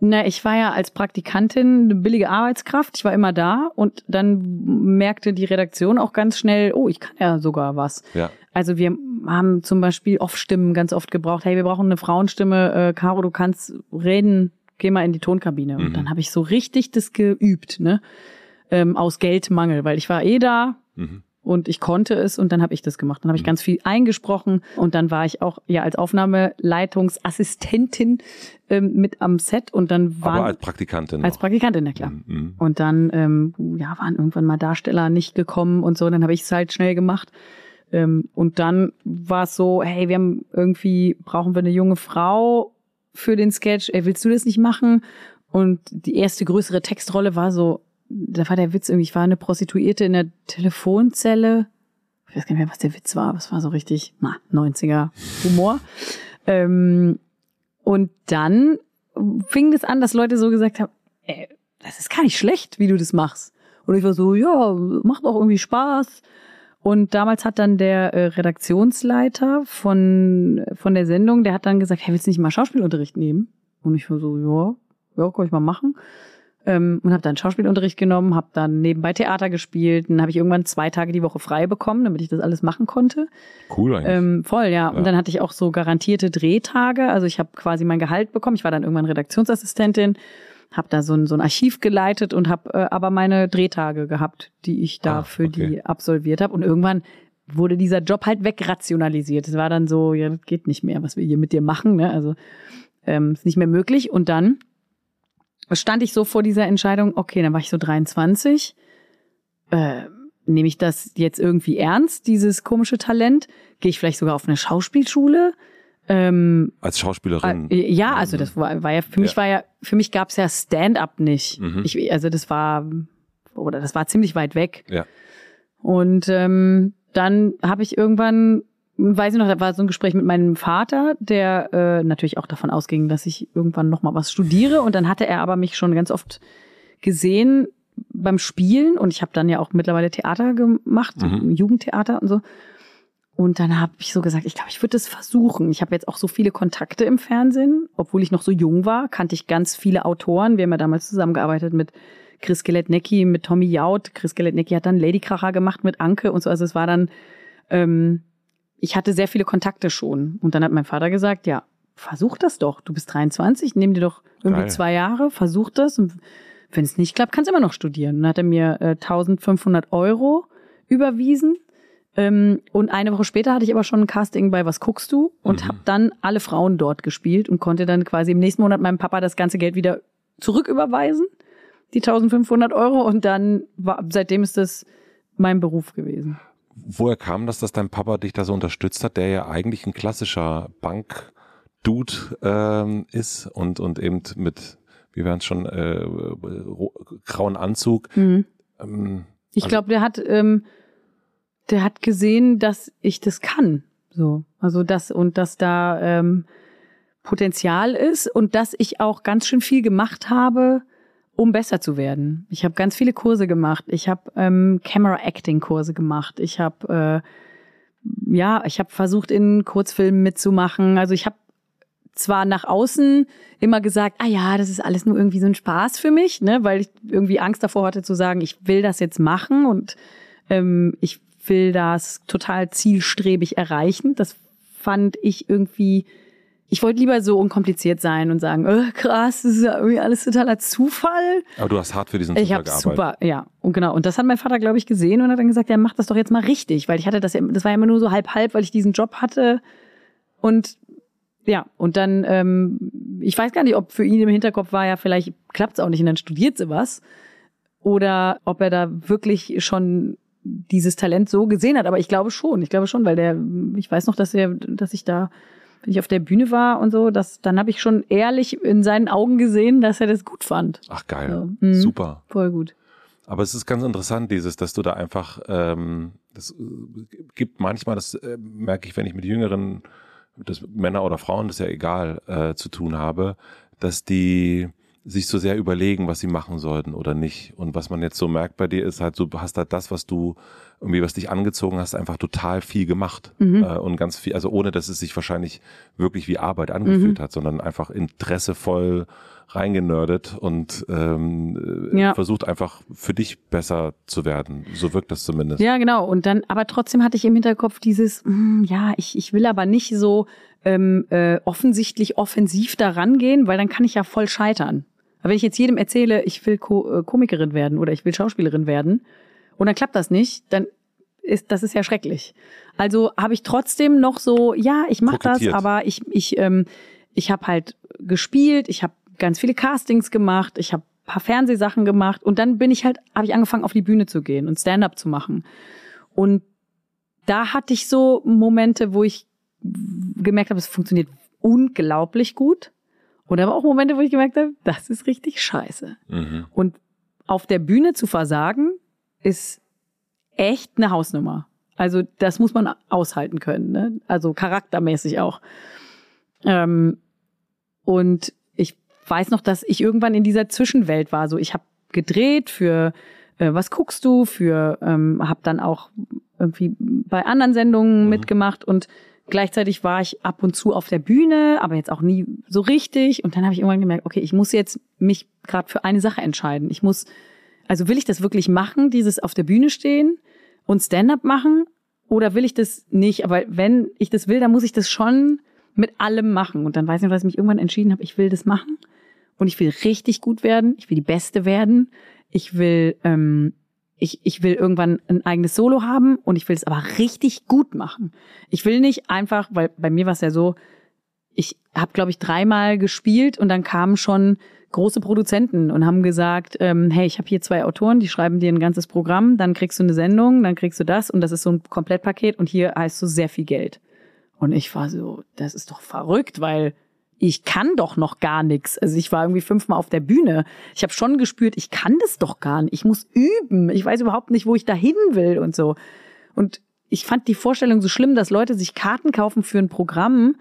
Na, ich war ja als Praktikantin eine billige Arbeitskraft. Ich war immer da und dann merkte die Redaktion auch ganz schnell, oh, ich kann ja sogar was. Ja. Also wir haben zum Beispiel Off-Stimmen ganz oft gebraucht. Hey, wir brauchen eine Frauenstimme. Äh, Caro, du kannst reden. Geh mal in die Tonkabine. Und Mhm. dann habe ich so richtig das geübt, ne? Ähm, aus Geldmangel, weil ich war eh da Mhm. und ich konnte es und dann habe ich das gemacht. Dann habe ich ganz viel eingesprochen und dann war ich auch ja als Aufnahmeleitungsassistentin ähm, mit am Set und dann waren Aber als Praktikantin. als noch. Praktikantin, na klar. Mhm. Und dann ähm, ja, waren irgendwann mal Darsteller nicht gekommen und so. Dann habe ich es halt schnell gemacht. Ähm, und dann war es so, hey, wir haben irgendwie, brauchen wir eine junge Frau für den Sketch. Ey, willst du das nicht machen? Und die erste größere Textrolle war so, da war der Witz irgendwie, ich war eine Prostituierte in der Telefonzelle. Ich weiß gar nicht mehr, was der Witz war. aber es war so richtig, na, 90er Humor. ähm, und dann fing das an, dass Leute so gesagt haben, ey, das ist gar nicht schlecht, wie du das machst. Und ich war so, ja, macht auch irgendwie Spaß. Und damals hat dann der äh, Redaktionsleiter von, von der Sendung, der hat dann gesagt, hey, willst du nicht mal Schauspielunterricht nehmen? Und ich war so, ja, ja, kann ich mal machen. Ähm, und habe dann Schauspielunterricht genommen, habe dann nebenbei Theater gespielt. Dann habe ich irgendwann zwei Tage die Woche frei bekommen, damit ich das alles machen konnte. Cool eigentlich. Ähm, voll, ja. Ja. Und dann hatte ich auch so garantierte Drehtage. Also ich habe quasi mein Gehalt bekommen. Ich war dann irgendwann Redaktionsassistentin, habe da so ein, so ein Archiv geleitet und habe äh, aber meine Drehtage gehabt, die ich da Ah, für okay. die absolviert habe. Und irgendwann wurde dieser Job halt wegrationalisiert. Es war dann so, ja, das geht nicht mehr, was wir hier mit dir machen. Ne? Also ähm, ist nicht mehr möglich. Und dann stand ich so vor dieser Entscheidung, okay, dann war ich so 23. Äh, nehme ich das jetzt irgendwie ernst, dieses komische Talent? Gehe ich vielleicht sogar auf eine Schauspielschule? Ähm, als Schauspielerin. äh, ja, also das war, war ja für mich Ja. war ja für mich gab's ja Stand-up nicht. Mhm. Ich, also das war oder das war ziemlich weit weg. Ja. Und ähm, dann habe ich irgendwann, weiß ich noch, da war so ein Gespräch mit meinem Vater, der äh, natürlich auch davon ausging, dass ich irgendwann noch mal was studiere. Und dann hatte er aber mich schon ganz oft gesehen beim Spielen und ich habe dann ja auch mittlerweile Theater gemacht, Mhm. Jugendtheater und so. Und dann habe ich so gesagt, ich glaube, ich würde es versuchen. Ich habe jetzt auch so viele Kontakte im Fernsehen, obwohl ich noch so jung war, kannte ich ganz viele Autoren. Wir haben ja damals zusammengearbeitet mit Chris Geletnecki, mit Tommy Jaud. Chris Geletnecki hat dann Ladykracher gemacht mit Anke und so. Also es war dann, ähm, ich hatte sehr viele Kontakte schon. Und dann hat mein Vater gesagt, ja, versuch das doch. Du bist 23, nimm dir doch irgendwie Geil. zwei Jahre, versuch das. Und wenn es nicht klappt, kannst du immer noch studieren. Und dann hat er mir äh, 1500 Euro überwiesen. Ähm, und eine Woche später hatte ich aber schon ein Casting bei Was guckst du? Und Mhm. habe dann alle Frauen dort gespielt und konnte dann quasi im nächsten Monat meinem Papa das ganze Geld wieder zurücküberweisen, die 1500 Euro. Und dann war, seitdem ist das mein Beruf gewesen. Woher kam das, dass dein Papa dich da so unterstützt hat, der ja eigentlich ein klassischer Bank-Dude ähm, ist und, und eben mit, wie wir es schon, äh, grauen Anzug. Mhm. Ähm, Ich Also- glaube, der hat, ähm, der hat gesehen, dass ich das kann. So, also das und dass da ähm, Potenzial ist und dass ich auch ganz schön viel gemacht habe, um besser zu werden. Ich habe ganz viele Kurse gemacht. Ich habe ähm, Camera Acting Kurse gemacht. Ich habe äh, ja, ich habe versucht in Kurzfilmen mitzumachen. Also ich habe zwar nach außen immer gesagt, ah ja, das ist alles nur irgendwie so ein Spaß für mich, ne, weil ich irgendwie Angst davor hatte zu sagen, ich will das jetzt machen und ähm, ich will das total zielstrebig erreichen. Das fand ich irgendwie, ich wollte lieber so unkompliziert sein und sagen, äh, krass, das ist ja irgendwie alles totaler Zufall. aber du hast hart für diesen Ich Zufall habe gearbeitet. super, ja, und genau. Und das hat mein Vater, glaube ich, gesehen und hat dann gesagt, ja, mach das doch jetzt mal richtig, weil ich hatte das ja, das war ja immer nur so halb halb, weil ich diesen Job hatte und ja, und dann, ähm, ich weiß gar nicht, ob für ihn im Hinterkopf war ja, vielleicht klappt's auch nicht und dann studiert sie was. oder ob er da wirklich schon dieses Talent so gesehen hat. Aber ich glaube schon, ich glaube schon, weil der, ich weiß noch, dass er, dass ich da, wenn ich auf der Bühne war und so, dass dann habe ich schon ehrlich in seinen Augen gesehen, dass er das gut fand. Ach geil, so. mhm. super. Voll gut. Aber es ist ganz interessant, dieses, dass du da einfach, ähm, das äh, gibt manchmal, das äh, merke ich, wenn ich mit jüngeren, das Männer oder Frauen, das ist ja egal, äh, zu tun habe, dass die sich so sehr überlegen, was sie machen sollten oder nicht. Und was man jetzt so merkt bei dir ist halt, du hast halt das, was du irgendwie, was dich angezogen hast, einfach total viel gemacht. Mhm. Äh, und ganz viel, also ohne dass es sich wahrscheinlich wirklich wie Arbeit angefühlt mhm. hat, sondern einfach interessevoll reingenördet und ähm, ja. versucht einfach für dich besser zu werden. So wirkt das zumindest. Ja, genau. Und dann, aber trotzdem hatte ich im Hinterkopf dieses, mh, hm, ja, ich, ich will aber nicht so ähm, äh, offensichtlich offensiv da rangehen, weil dann kann ich ja voll scheitern. Aber wenn ich jetzt jedem erzähle, ich will Ko äh, Komikerin werden oder ich will Schauspielerin werden und dann klappt das nicht, dann ist das ist ja schrecklich. Also habe ich trotzdem noch so, ja, ich mache das, aber ich ich ähm, ich habe halt gespielt, ich habe ganz viele Castings gemacht, ich habe paar Fernsehsachen gemacht und dann bin ich halt habe ich angefangen auf die Bühne zu gehen und Stand-up zu machen. Und da hatte ich so Momente, wo ich gemerkt habe, es funktioniert unglaublich gut. Und aber auch Momente, wo ich gemerkt habe, das ist richtig scheiße. Mhm. Und auf der Bühne zu versagen, ist echt eine Hausnummer. Also das muss man aushalten können, ne? also charaktermäßig auch. Ähm, und ich weiß noch, dass ich irgendwann in dieser Zwischenwelt war. So, ich habe gedreht für äh, was guckst du, für ähm, habe dann auch irgendwie bei anderen Sendungen mhm. mitgemacht und Gleichzeitig war ich ab und zu auf der Bühne, aber jetzt auch nie so richtig. Und dann habe ich irgendwann gemerkt, okay, ich muss jetzt mich gerade für eine Sache entscheiden. Ich muss, also will ich das wirklich machen, dieses auf der Bühne stehen und Stand-up machen? Oder will ich das nicht? Aber wenn ich das will, dann muss ich das schon mit allem machen. Und dann weiß ich, was ich mich irgendwann entschieden habe, ich will das machen. Und ich will richtig gut werden. Ich will die Beste werden. Ich will ähm, ich, ich will irgendwann ein eigenes Solo haben und ich will es aber richtig gut machen. Ich will nicht einfach, weil bei mir war es ja so, ich habe, glaube ich, dreimal gespielt und dann kamen schon große Produzenten und haben gesagt, ähm, hey, ich habe hier zwei Autoren, die schreiben dir ein ganzes Programm, dann kriegst du eine Sendung, dann kriegst du das und das ist so ein Komplettpaket und hier heißt so sehr viel Geld. Und ich war so, das ist doch verrückt, weil ich kann doch noch gar nichts. Also ich war irgendwie fünfmal auf der Bühne. Ich habe schon gespürt, ich kann das doch gar nicht. Ich muss üben. Ich weiß überhaupt nicht, wo ich da hin will und so. Und ich fand die Vorstellung so schlimm, dass Leute sich Karten kaufen für ein Programm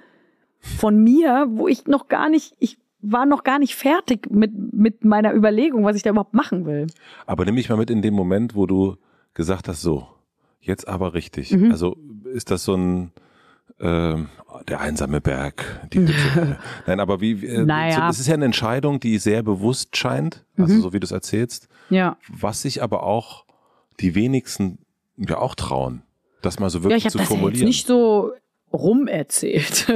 von mir, wo ich noch gar nicht, ich war noch gar nicht fertig mit, mit meiner Überlegung, was ich da überhaupt machen will. Aber nimm mich mal mit in den Moment, wo du gesagt hast, so, jetzt aber richtig. Mhm. Also ist das so ein, ähm, der einsame Berg. Nein, aber wie, äh, naja. es ist ja eine Entscheidung, die sehr bewusst scheint, also mhm. so wie du es erzählst. Ja. Was sich aber auch die wenigsten ja auch trauen, das mal so wirklich ja, ich zu das formulieren. Ja nicht so rumerzählt,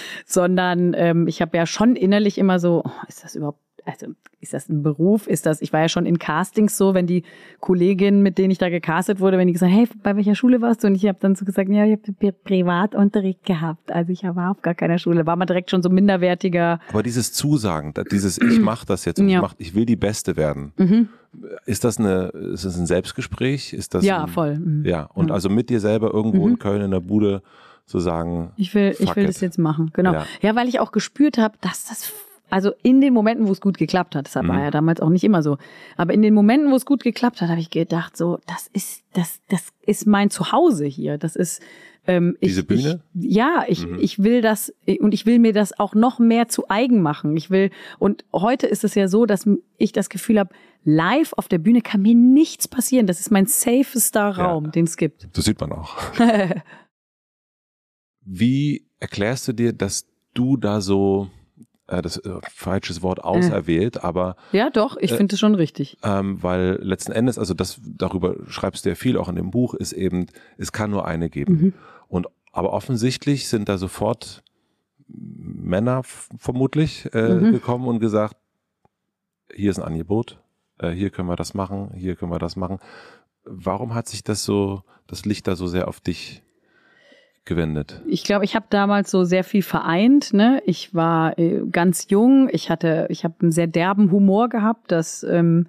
sondern ähm, ich habe ja schon innerlich immer so, oh, ist das überhaupt also ist das ein Beruf? Ist das, ich war ja schon in Castings so, wenn die Kolleginnen, mit denen ich da gecastet wurde, wenn die gesagt, hey, bei welcher Schule warst du? Und ich habe dann so gesagt, ja, ich habe Privatunterricht gehabt. Also ich war auf gar keiner Schule. War man direkt schon so minderwertiger. Aber dieses Zusagen, dieses ich mache das jetzt und ja. ich, mach, ich will die Beste werden. Mhm. Ist das eine, ist das ein Selbstgespräch? Ist das ja, ein, voll. Mhm. Ja, und also mit dir selber irgendwo mhm. in Köln in der Bude zu sagen. Ich will, ich will it. das jetzt machen. Genau. Ja, ja weil ich auch gespürt habe, dass das also in den Momenten, wo es gut geklappt hat, das mhm. war ja damals auch nicht immer so, aber in den Momenten, wo es gut geklappt hat, habe ich gedacht, so, das ist, das, das ist mein Zuhause hier. Das ist ähm, Diese ich, Bühne? Ich, ja, ich, mhm. ich will das und ich will mir das auch noch mehr zu eigen machen. Ich will, und heute ist es ja so, dass ich das Gefühl habe, live auf der Bühne kann mir nichts passieren. Das ist mein safester Raum, ja, den es gibt. Das sieht man auch. Wie erklärst du dir, dass du da so äh, das äh, falsches Wort auserwählt, aber ja, doch, ich äh, finde es schon richtig, ähm, weil letzten Endes, also das darüber schreibst du ja viel auch in dem Buch, ist eben, es kann nur eine geben mhm. und aber offensichtlich sind da sofort Männer vermutlich äh, mhm. gekommen und gesagt, hier ist ein Angebot, äh, hier können wir das machen, hier können wir das machen. Warum hat sich das so, das Licht da so sehr auf dich gewendet? Ich glaube, ich habe damals so sehr viel vereint. Ne? Ich war äh, ganz jung, ich hatte, ich habe einen sehr derben Humor gehabt. Das ähm,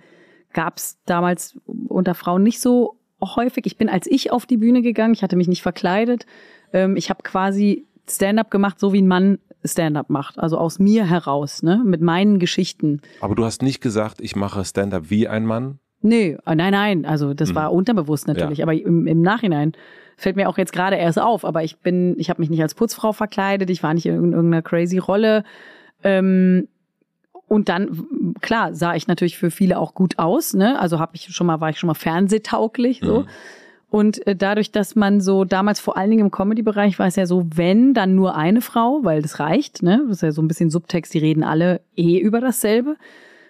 gab es damals unter Frauen nicht so häufig. Ich bin als ich auf die Bühne gegangen, ich hatte mich nicht verkleidet. Ähm, ich habe quasi Stand-up gemacht, so wie ein Mann Stand-up macht, also aus mir heraus, ne, mit meinen Geschichten. Aber du hast nicht gesagt, ich mache Stand-up wie ein Mann? Nee, äh, nein, nein, also das mhm. war unterbewusst natürlich, ja. aber im, im Nachhinein fällt mir auch jetzt gerade erst auf, aber ich bin, ich habe mich nicht als Putzfrau verkleidet, ich war nicht in irgendeiner crazy Rolle. Ähm, und dann, klar, sah ich natürlich für viele auch gut aus, ne? Also habe ich schon mal, war ich schon mal fernsehtauglich so. Mhm. Und äh, dadurch, dass man so damals vor allen Dingen im Comedy-Bereich war es ja so, wenn, dann nur eine Frau, weil das reicht, ne? Das ist ja so ein bisschen Subtext, die reden alle eh über dasselbe.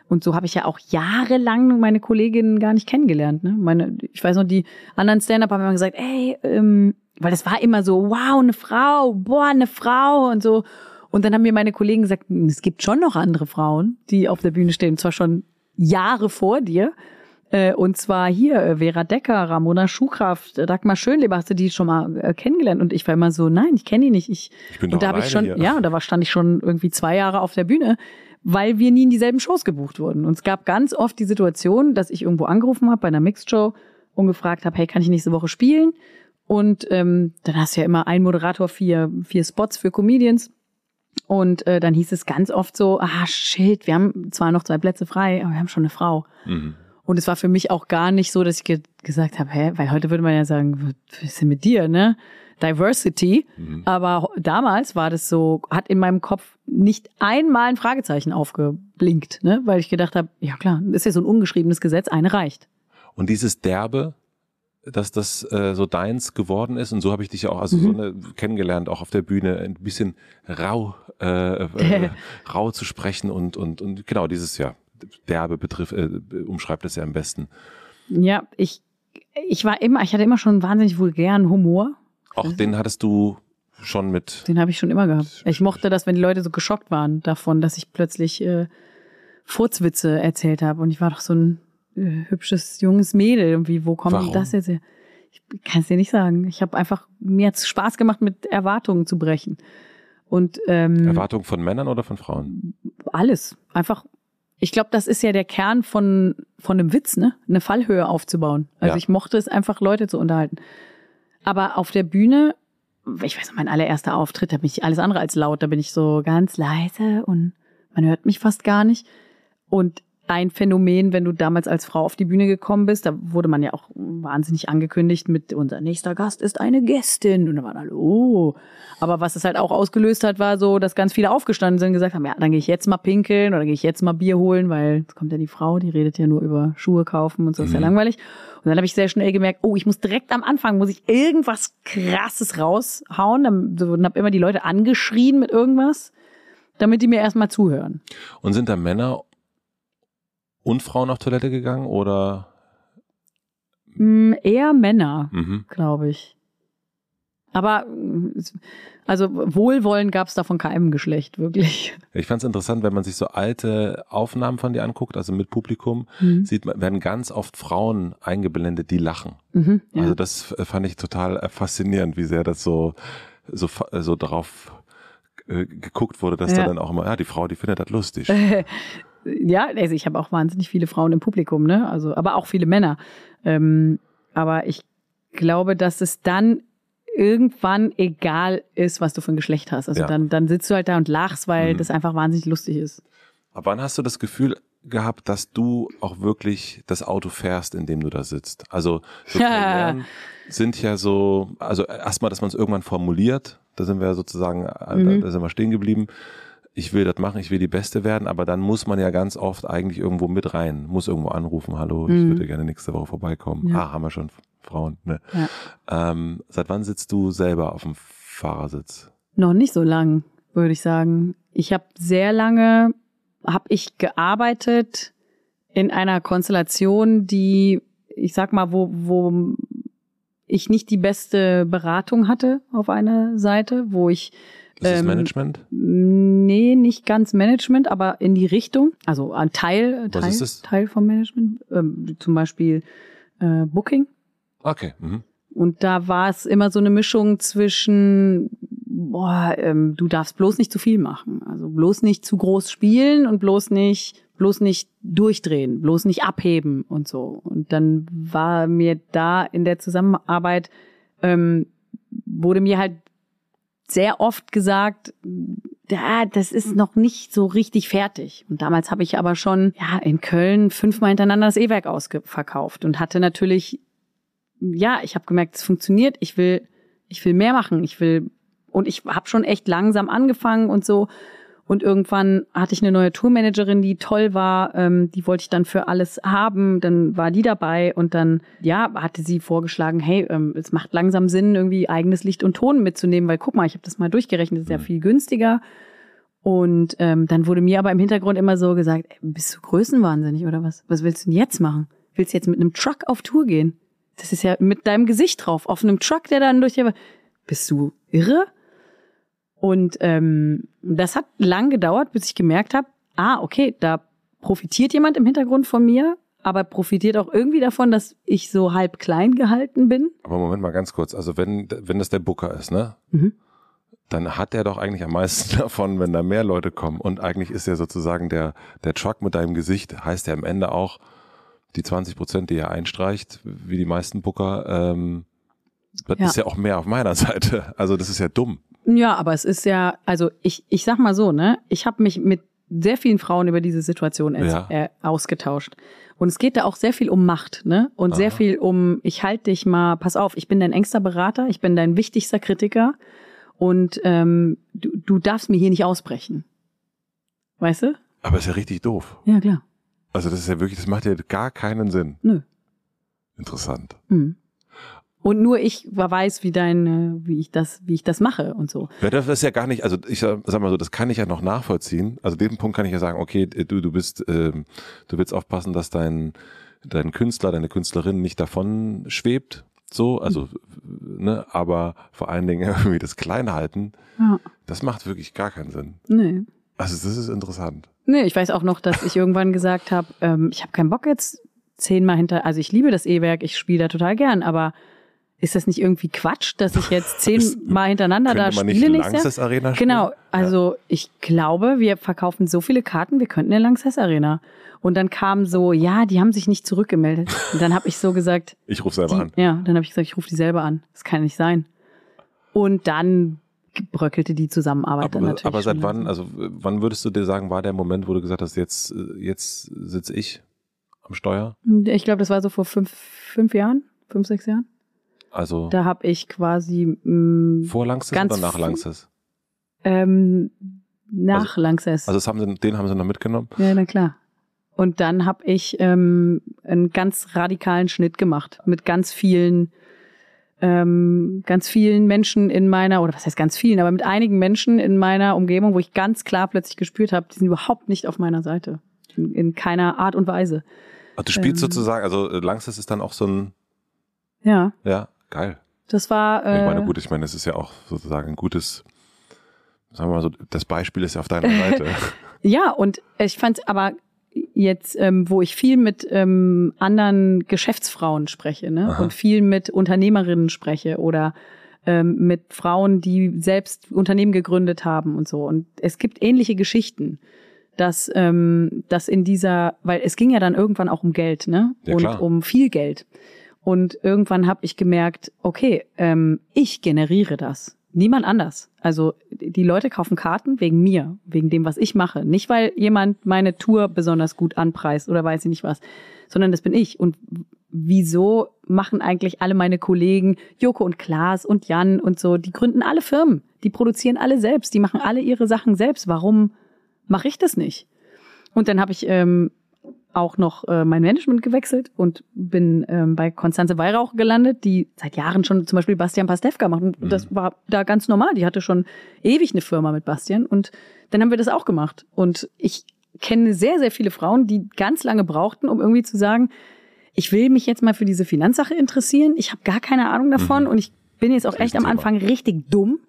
Und so habe ich ja auch jahrelang meine Kolleginnen gar nicht kennengelernt. Ne? Meine, ich weiß noch, die anderen Stand-up haben immer gesagt, ey, ähm, weil das war immer so, wow, eine Frau, boah, eine Frau und so. Und dann haben mir meine Kollegen gesagt, es gibt schon noch andere Frauen, die auf der Bühne stehen, zwar schon Jahre vor dir. Äh, und zwar hier äh, Vera Decker, Ramona Schuhkraft, Dagmar Schönleber, hast du die schon mal äh, kennengelernt? Und ich war immer so, nein, ich kenne die nicht. Ich, ich bin und da habe ich schon, hier. ja, und da war, stand ich schon irgendwie zwei Jahre auf der Bühne, weil wir nie in dieselben Shows gebucht wurden. Und es gab ganz oft die Situation, dass ich irgendwo angerufen habe bei einer Mixed Show und gefragt habe, hey, kann ich nächste Woche spielen? Und ähm, dann hast du ja immer ein Moderator, vier, vier Spots für Comedians. Und äh, dann hieß es ganz oft so, ah shit, wir haben zwar noch zwei Plätze frei, aber wir haben schon eine Frau. Mhm. Und es war für mich auch gar nicht so, dass ich ge gesagt habe, hä, weil heute würde man ja sagen, was ist denn mit dir, ne? Diversity. Mhm. Aber damals war das so, hat in meinem Kopf nicht einmal ein Fragezeichen aufgeblinkt, ne? Weil ich gedacht habe, ja klar, das ist ja so ein ungeschriebenes Gesetz, eine reicht. Und dieses Derbe, dass das äh, so deins geworden ist und so habe ich dich ja auch also Mhm. so eine, kennengelernt auch auf der Bühne ein bisschen rau äh, äh, rau zu sprechen und und und genau dieses ja derbe betrifft äh, umschreibt es ja am besten Ja, ich, ich war immer, ich hatte immer schon wahnsinnig vulgären Humor. auch den hattest du schon mit Den habe ich schon immer gehabt. Ich mochte das, wenn die Leute so geschockt waren davon, dass ich plötzlich äh, Furzwitze erzählt habe. Und ich war doch so ein äh, hübsches junges Mädel. Irgendwie, wo kommt Warum? das jetzt her? Ich kann es dir nicht sagen. Ich habe einfach, mir hat's Spaß gemacht, mit Erwartungen zu brechen. Und ähm, Erwartung von Männern oder von Frauen alles. Einfach, ich glaube, das ist ja der Kern von, von einem Witz, ne? Eine Fallhöhe aufzubauen. Also Ja. ich mochte es einfach, Leute zu unterhalten. Aber auf der Bühne, ich weiß noch, mein allererster Auftritt, da bin ich alles andere als laut, da bin ich so ganz leise und man hört mich fast gar nicht. Und ein Phänomen, wenn du damals als Frau auf die Bühne gekommen bist, da wurde man ja auch wahnsinnig angekündigt mit unser nächster Gast ist eine Gästin und da waren alle, oh. Aber was es halt auch ausgelöst hat, war so, dass ganz viele aufgestanden sind und gesagt haben, ja, dann gehe ich jetzt mal pinkeln oder gehe ich jetzt mal Bier holen, weil jetzt kommt ja die Frau, die redet ja nur über Schuhe kaufen und so, ist ja Mhm. langweilig. Und dann habe ich sehr schnell gemerkt, oh, ich muss direkt am Anfang, muss ich irgendwas krasses raushauen. Dann, so, und habe immer die Leute angeschrien mit irgendwas, damit die mir erstmal zuhören. und sind da Männer und Frauen auf Toilette gegangen oder Mm, eher Männer, mhm. glaube ich. Aber also Wohlwollen gab es da von keinem Geschlecht, wirklich. ich fand es interessant wenn man sich so alte Aufnahmen von dir anguckt also mit Publikum Mhm. sieht man werden ganz oft Frauen eingeblendet die lachen Mhm, ja. Also das fand ich total äh, faszinierend, wie sehr das so so so drauf äh, geguckt wurde, dass Ja. da dann auch immer, ja, die Frau, die findet das lustig. ja, also ich habe auch wahnsinnig viele Frauen im Publikum, ne? Also, aber auch viele Männer. Ähm, aber ich glaube, dass es dann irgendwann egal ist, was du für ein Geschlecht hast. Also Ja. dann, dann sitzt du halt da und lachst, weil Mhm. das einfach wahnsinnig lustig ist. Aber wann hast du das Gefühl gehabt, dass du auch wirklich das Auto fährst, in dem du da sitzt? Also so Ja. Sind ja so, also erstmal, dass man es irgendwann formuliert, da sind wir sozusagen, äh, Mhm. da, da sind wir stehen geblieben. Ich will das machen, ich will die Beste werden, aber dann muss man ja ganz oft eigentlich irgendwo mit rein, muss irgendwo anrufen, hallo, ich Mhm. würde gerne nächste Woche vorbeikommen. Ja. Ah, haben wir schon Frauen. Ne? Ja. Ähm, seit wann sitzt du selber auf dem Fahrersitz? Noch nicht so lang, würde ich sagen. Ich habe sehr lange, habe ich gearbeitet in einer Konstellation, die, ich sag mal, wo, wo ich nicht die beste Beratung hatte auf einer Seite, wo ich das Ähm, Management? Nee, nicht ganz Management, aber in die Richtung. Also ein Teil, Was Teil, ist? Teil vom Management. Ähm, zum Beispiel äh, Booking. Okay. Mhm. Und da war es immer so eine Mischung zwischen, boah, ähm, du darfst bloß nicht zu viel machen. Also bloß nicht zu groß spielen und bloß nicht bloß nicht durchdrehen, bloß nicht abheben und so. Und dann war mir da in der Zusammenarbeit, ähm, wurde mir halt sehr oft gesagt, ja, das ist noch nicht so richtig fertig. Und damals habe ich aber schon ja in Köln fünfmal hintereinander das E-Werk ausverkauft und hatte natürlich ja, ich habe gemerkt, es funktioniert. Ich will ich will mehr machen. Ich will und ich habe schon echt langsam angefangen und so. Und irgendwann hatte ich eine neue Tourmanagerin, die toll war. Ähm, die wollte ich dann für alles haben. Dann war die dabei und dann, ja, hatte sie vorgeschlagen, hey, ähm, es macht langsam Sinn, irgendwie eigenes Licht und Ton mitzunehmen, weil guck mal, ich habe das mal durchgerechnet, das ist ja mhm. viel günstiger. Und ähm, dann wurde mir aber im Hintergrund immer so gesagt, ey, bist du größenwahnsinnig oder was? Was willst du denn jetzt machen? Willst du jetzt mit einem Truck auf Tour gehen? Das ist ja mit deinem Gesicht drauf, auf einem Truck, der dann durch die... Bist du irre? Und ähm, das hat lang gedauert, bis ich gemerkt habe, ah, okay, da profitiert jemand im Hintergrund von mir, aber profitiert auch irgendwie davon, dass ich so halb klein gehalten bin. Aber Moment mal ganz kurz, also wenn, wenn das der Booker ist, ne? Mhm. Dann hat er doch eigentlich am meisten davon, wenn da mehr Leute kommen. Und eigentlich ist er sozusagen der, der Truck mit deinem Gesicht, heißt er am Ende auch, die 20 Prozent, die er einstreicht, wie die meisten Booker, ähm, das ja. ist ja auch mehr auf meiner Seite. Also das ist ja dumm. Ja, aber es ist ja, also ich, ich sag mal so, ne, ich habe mich mit sehr vielen Frauen über diese Situation ja. äh, ausgetauscht. Und es geht da auch sehr viel um Macht, ne? Und Aha. sehr viel um, ich halte dich mal, pass auf, ich bin dein engster Berater, ich bin dein wichtigster Kritiker und ähm, du, du darfst mir hier nicht ausbrechen. Weißt du? Aber ist ja richtig doof. Ja, klar. Also das ist ja wirklich, das macht ja gar keinen Sinn. Nö. Interessant. Mhm. Und nur ich weiß, wie dein, wie ich das, wie ich das mache und so. Ja, das ist ja gar nicht, also ich sag mal so, das kann ich ja noch nachvollziehen. Also den Punkt kann ich ja sagen, okay, du, du bist, ähm, du willst aufpassen, dass dein, dein Künstler, deine Künstlerin nicht davon schwebt. So, also, mhm. ne, aber vor allen Dingen irgendwie das Kleinhalten, ja. das macht wirklich gar keinen Sinn. Nee. Also das ist interessant. Nee, ich weiß auch noch, dass ich irgendwann gesagt habe, ähm, ich habe keinen Bock jetzt zehnmal hinter, also ich liebe das E-Werk, ich spiele da total gern, aber ist das nicht irgendwie Quatsch, dass ich jetzt zehnmal hintereinander da spiele nächstes Jahr? Arena spielen? Genau, also ja. ich glaube, wir verkaufen so viele Karten, wir könnten in Lanxess Arena. Und dann kam so, ja, die haben sich nicht zurückgemeldet. Und dann habe ich so gesagt, ich rufe selber die, an. Ja, dann habe ich gesagt, ich rufe die selber an. Das kann nicht sein. Und dann bröckelte die Zusammenarbeit aber, dann natürlich. Aber seit wann, also wann würdest du dir sagen, war der Moment, wo du gesagt hast, jetzt, jetzt sitze ich am Steuer? Ich glaube, das war so vor fünf, fünf Jahren, fünf, sechs Jahren. Also da habe ich quasi mh, mm, vor Langsess oder nach Langsess? Ähm, nach also, Langsess. Also das haben sie, den haben sie noch mitgenommen? Ja, na klar. Und dann habe ich ähm, einen ganz radikalen Schnitt gemacht mit ganz vielen ähm, ganz vielen Menschen in meiner, oder was heißt ganz vielen, aber mit einigen Menschen in meiner Umgebung, wo ich ganz klar plötzlich gespürt habe, die sind überhaupt nicht auf meiner Seite. In, in keiner Art und Weise. Also du spielst ähm, sozusagen, also Langsess ist dann auch so ein Ja. Ja. Geil. Das war. Äh, ich meine, gut, ich meine, es ist ja auch sozusagen ein gutes, sagen wir mal so, das Beispiel ist ja auf deiner Seite. ja, und ich fand aber jetzt, ähm, wo ich viel mit ähm, anderen Geschäftsfrauen spreche, ne? Aha. Und viel mit Unternehmerinnen spreche oder ähm, mit Frauen, die selbst Unternehmen gegründet haben und so. Und es gibt ähnliche Geschichten dass ähm, dass in dieser, weil es ging ja dann irgendwann auch um Geld, ne? Ja, und klar. um viel Geld. Und irgendwann habe ich gemerkt, okay, ähm, ich generiere das. Niemand anders. Also die Leute kaufen Karten wegen mir, wegen dem, was ich mache. Nicht, weil jemand meine Tour besonders gut anpreist oder weiß ich nicht was, sondern das bin ich. Und wieso machen eigentlich alle meine Kollegen, Joko und Klaas und Jan und so, die gründen alle Firmen, die produzieren alle selbst, die machen alle ihre Sachen selbst. Warum mache ich das nicht? Und dann habe ich ähm, auch noch äh, mein Management gewechselt und bin ähm, bei Konstanze Weihrauch gelandet, die seit Jahren schon zum Beispiel Bastian Pastewka macht. Und mhm. das war da ganz normal. Die hatte schon ewig eine Firma mit Bastian und dann haben wir das auch gemacht. Und ich kenne sehr, sehr viele Frauen, die ganz lange brauchten, um irgendwie zu sagen, ich will mich jetzt mal für diese Finanzsache interessieren. Ich habe gar keine Ahnung davon mhm. und ich bin jetzt auch echt am Anfang richtig dumm.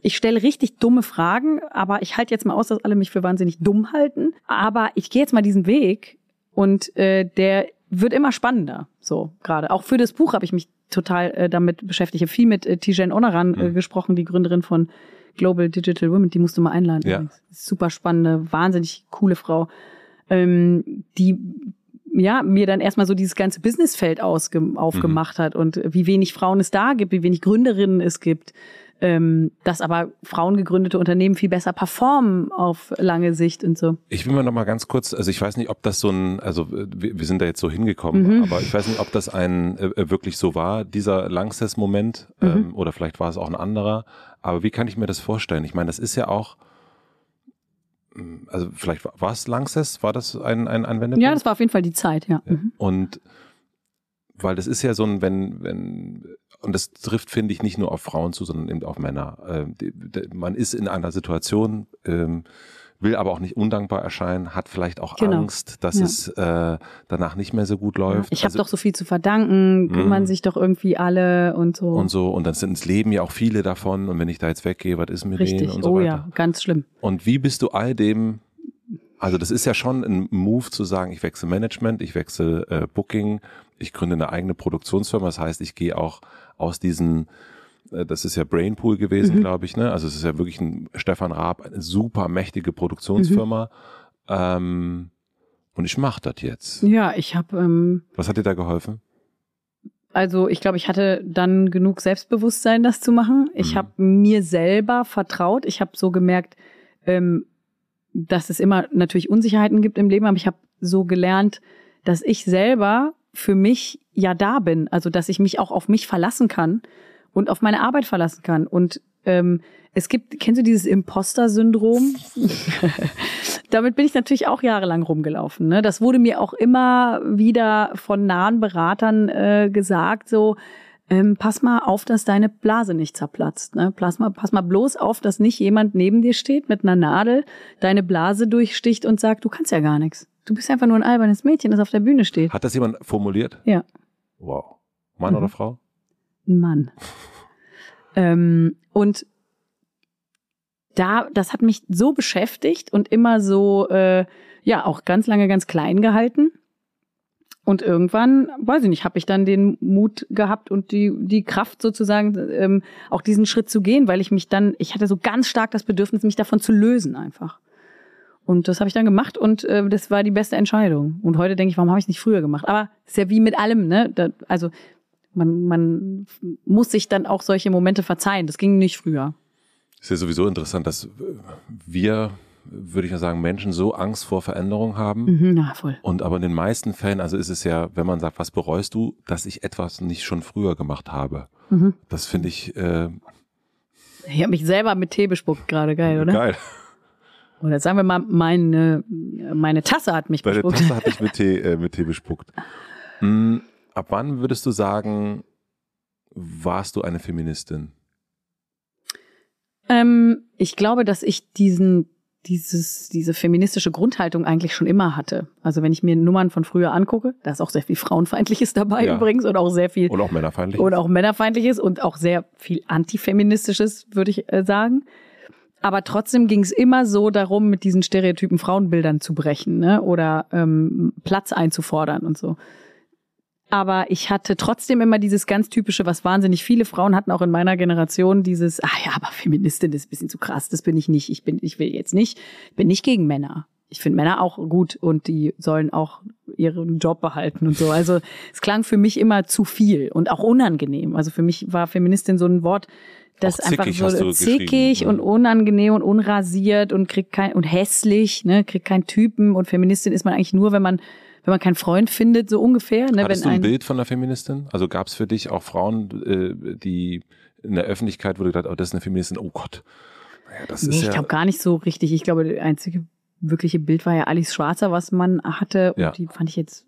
Ich stelle richtig dumme Fragen, aber ich halte jetzt mal aus, dass alle mich für wahnsinnig dumm halten. Aber ich gehe jetzt mal diesen Weg und äh, der wird immer spannender, so gerade. Auch für das Buch habe ich mich total äh, damit beschäftigt. Ich habe viel mit äh, Tijen Onaran äh, mhm. gesprochen, die Gründerin von Global Digital Women. Die musst du mal einladen. Ja. Super spannende, wahnsinnig coole Frau. ähm, die ja, mir dann erstmal so dieses ganze Businessfeld aufgemacht mhm. hat und wie wenig Frauen es da gibt, wie wenig Gründerinnen es gibt, ähm, dass aber frauengegründete Unternehmen viel besser performen auf lange Sicht und so. Ich will mal noch mal ganz kurz, also ich weiß nicht, ob das so ein, also wir, wir sind da jetzt so hingekommen, mhm. aber ich weiß nicht, ob das ein äh, wirklich so war, dieser Langsess-Moment, mhm. ähm, oder vielleicht war es auch ein anderer. Aber wie kann ich mir das vorstellen? Ich meine, das ist ja auch also vielleicht war es Langsess, war das ein, ein, ein Wendepunkt? Ja, das war auf jeden Fall die Zeit, ja. ja. Mhm. Und weil das ist ja so ein, wenn, wenn und das trifft, finde ich, nicht nur auf Frauen zu, sondern eben auf Männer. Ähm, man ist in einer Situation, ähm, will aber auch nicht undankbar erscheinen, hat vielleicht auch genau. Angst, dass ja. es äh, danach nicht mehr so gut läuft. Ich habe also, doch so viel zu verdanken, kümmern mhm. sich doch irgendwie alle und so. Und so, und dann sind es Leben ja auch viele davon und wenn ich da jetzt weggehe, was ist mit Richtig. denen und so oh, weiter. ja, ganz schlimm. Und wie bist du all dem also das ist ja schon ein Move zu sagen, ich wechsle Management, ich wechsle äh, Booking, ich gründe eine eigene Produktionsfirma. Das heißt, ich gehe auch aus diesen, äh, das ist ja Brainpool gewesen, mhm. glaube ich, ne? Also es ist ja wirklich ein Stefan Raab, eine super mächtige Produktionsfirma. Mhm. Ähm, und ich mache das jetzt. Ja, ich habe. Ähm, Was hat dir da geholfen? Also ich glaube, ich hatte dann genug Selbstbewusstsein, das zu machen. Ich mhm. habe mir selber vertraut. Ich habe so gemerkt, ähm, dass es immer natürlich Unsicherheiten gibt im Leben, aber ich habe so gelernt, dass ich selber für mich ja da bin. Also dass ich mich auch auf mich verlassen kann und auf meine Arbeit verlassen kann. Und ähm, es gibt, kennst du dieses Imposter-Syndrom? Damit bin ich natürlich auch jahrelang rumgelaufen. Ne? Das wurde mir auch immer wieder von nahen Beratern äh, gesagt, so, ähm, pass mal auf, dass deine Blase nicht zerplatzt. Ne? Pass, mal, pass mal bloß auf, dass nicht jemand neben dir steht mit einer Nadel, deine Blase durchsticht und sagt, du kannst ja gar nichts. Du bist einfach nur ein albernes Mädchen, das auf der Bühne steht. Hat das jemand formuliert? Ja. Wow. Mann mhm. oder Frau? Ein Mann. ähm, und da, das hat mich so beschäftigt und immer so, äh, ja, auch ganz lange ganz klein gehalten. Und irgendwann, weiß ich nicht, habe ich dann den Mut gehabt und die, die Kraft sozusagen, ähm, auch diesen Schritt zu gehen, weil ich mich dann, ich hatte so ganz stark das Bedürfnis, mich davon zu lösen einfach. Und das habe ich dann gemacht und äh, das war die beste Entscheidung. Und heute denke ich, warum habe ich es nicht früher gemacht? Aber ist ja wie mit allem, ne? Da, also man, man muss sich dann auch solche Momente verzeihen. Das ging nicht früher. Ist ja sowieso interessant, dass wir würde ich mal sagen, Menschen so Angst vor Veränderung haben. Mhm, na, voll. Und aber in den meisten Fällen, also ist es ja, wenn man sagt, was bereust du, dass ich etwas nicht schon früher gemacht habe. Mhm. Das finde ich. Äh, ich habe mich selber mit Tee bespuckt gerade, geil, oder? Geil. Oder sagen wir mal, meine, meine Tasse hat mich Deine bespuckt. Tasse hat mich mit Tee, äh, mit Tee bespuckt. Hm, ab wann würdest du sagen, warst du eine Feministin? Ähm, ich glaube, dass ich diesen dieses, diese feministische Grundhaltung eigentlich schon immer hatte. Also wenn ich mir Nummern von früher angucke, da ist auch sehr viel Frauenfeindliches dabei ja. übrigens und auch sehr viel. Und auch Männerfeindliches. Und auch Männerfeindliches und auch sehr viel Antifeministisches, würde ich äh, sagen. Aber trotzdem ging es immer so darum, mit diesen stereotypen Frauenbildern zu brechen, ne? Oder ähm, Platz einzufordern und so. Aber ich hatte trotzdem immer dieses ganz typische, was wahnsinnig viele Frauen hatten, auch in meiner Generation, dieses, ah ja, aber Feministin ist ein bisschen zu krass, das bin ich nicht. Ich bin, ich will jetzt nicht, bin nicht gegen Männer. Ich finde Männer auch gut und die sollen auch ihren Job behalten und so. Also es klang für mich immer zu viel und auch unangenehm. Also für mich war Feministin so ein Wort, das einfach so zickig und unangenehm und unrasiert und kriegt kein und hässlich, ne, kriegt keinen Typen und Feministin ist man eigentlich nur, wenn man wenn man keinen Freund findet, so ungefähr. Ne, Hattest wenn du ein, Bild von einer Feministin? Also gab es für dich auch Frauen, äh, die in der Öffentlichkeit, wo du gedacht, oh, das ist eine Feministin, oh Gott. Ja, das nee, ist ich ja glaube gar nicht so richtig. Ich glaube, das einzige wirkliche Bild war ja Alice Schwarzer, was man hatte. Und ja. die fand ich jetzt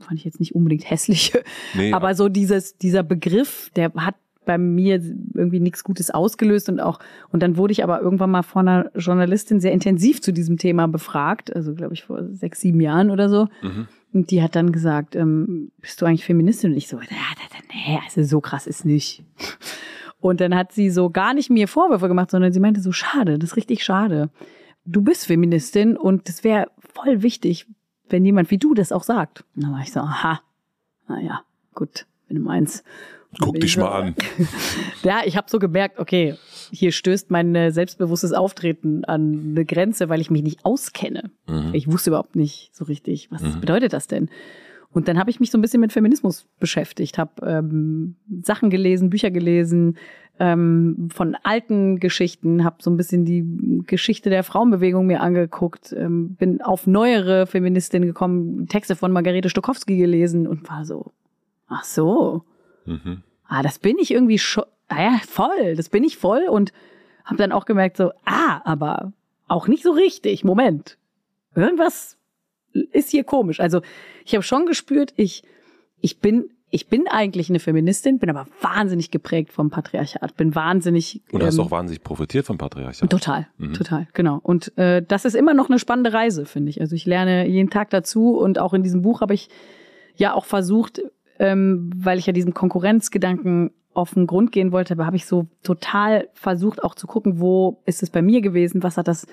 fand ich jetzt nicht unbedingt hässlich. Nee, aber so dieses, dieser Begriff, der hat bei mir irgendwie nichts Gutes ausgelöst und auch und dann wurde ich aber irgendwann mal von einer Journalistin sehr intensiv zu diesem Thema befragt, also glaube ich vor sechs sieben Jahren oder so. Mhm. Und die hat dann gesagt, ähm, bist du eigentlich Feministin? Und ich so, ja, nee, also so krass ist nicht. Und dann hat sie so gar nicht mir Vorwürfe gemacht, sondern sie meinte so, schade, das ist richtig schade. Du bist Feministin und das wäre voll wichtig, wenn jemand wie du das auch sagt. Und dann war ich so, aha, naja, gut wenn du meinst. Guck dich mal an. ja, ich habe so gemerkt, okay, hier stößt mein äh, selbstbewusstes Auftreten an eine Grenze, weil ich mich nicht auskenne. Mhm. Ich wusste überhaupt nicht so richtig, was mhm. bedeutet das denn? Und dann habe ich mich so ein bisschen mit Feminismus beschäftigt, habe ähm, Sachen gelesen, Bücher gelesen ähm, von alten Geschichten, habe so ein bisschen die Geschichte der Frauenbewegung mir angeguckt, ähm, bin auf neuere Feministinnen gekommen, Texte von Margarete Stokowski gelesen und war so, ach so, mhm. ah, das bin ich irgendwie schon, ah ja, voll, das bin ich voll und habe dann auch gemerkt so, ah, aber auch nicht so richtig, Moment, irgendwas ist hier komisch. Also ich habe schon gespürt, ich, ich bin ich bin eigentlich eine Feministin, bin aber wahnsinnig geprägt vom Patriarchat, bin wahnsinnig. Und hast ähm, auch wahnsinnig profitiert vom Patriarchat. Total, mhm. total, genau. Und äh, das ist immer noch eine spannende Reise, finde ich. Also ich lerne jeden Tag dazu und auch in diesem Buch habe ich ja auch versucht, ähm, weil ich ja diesem Konkurrenzgedanken auf den Grund gehen wollte, habe ich so total versucht auch zu gucken, wo ist es bei mir gewesen, was hat das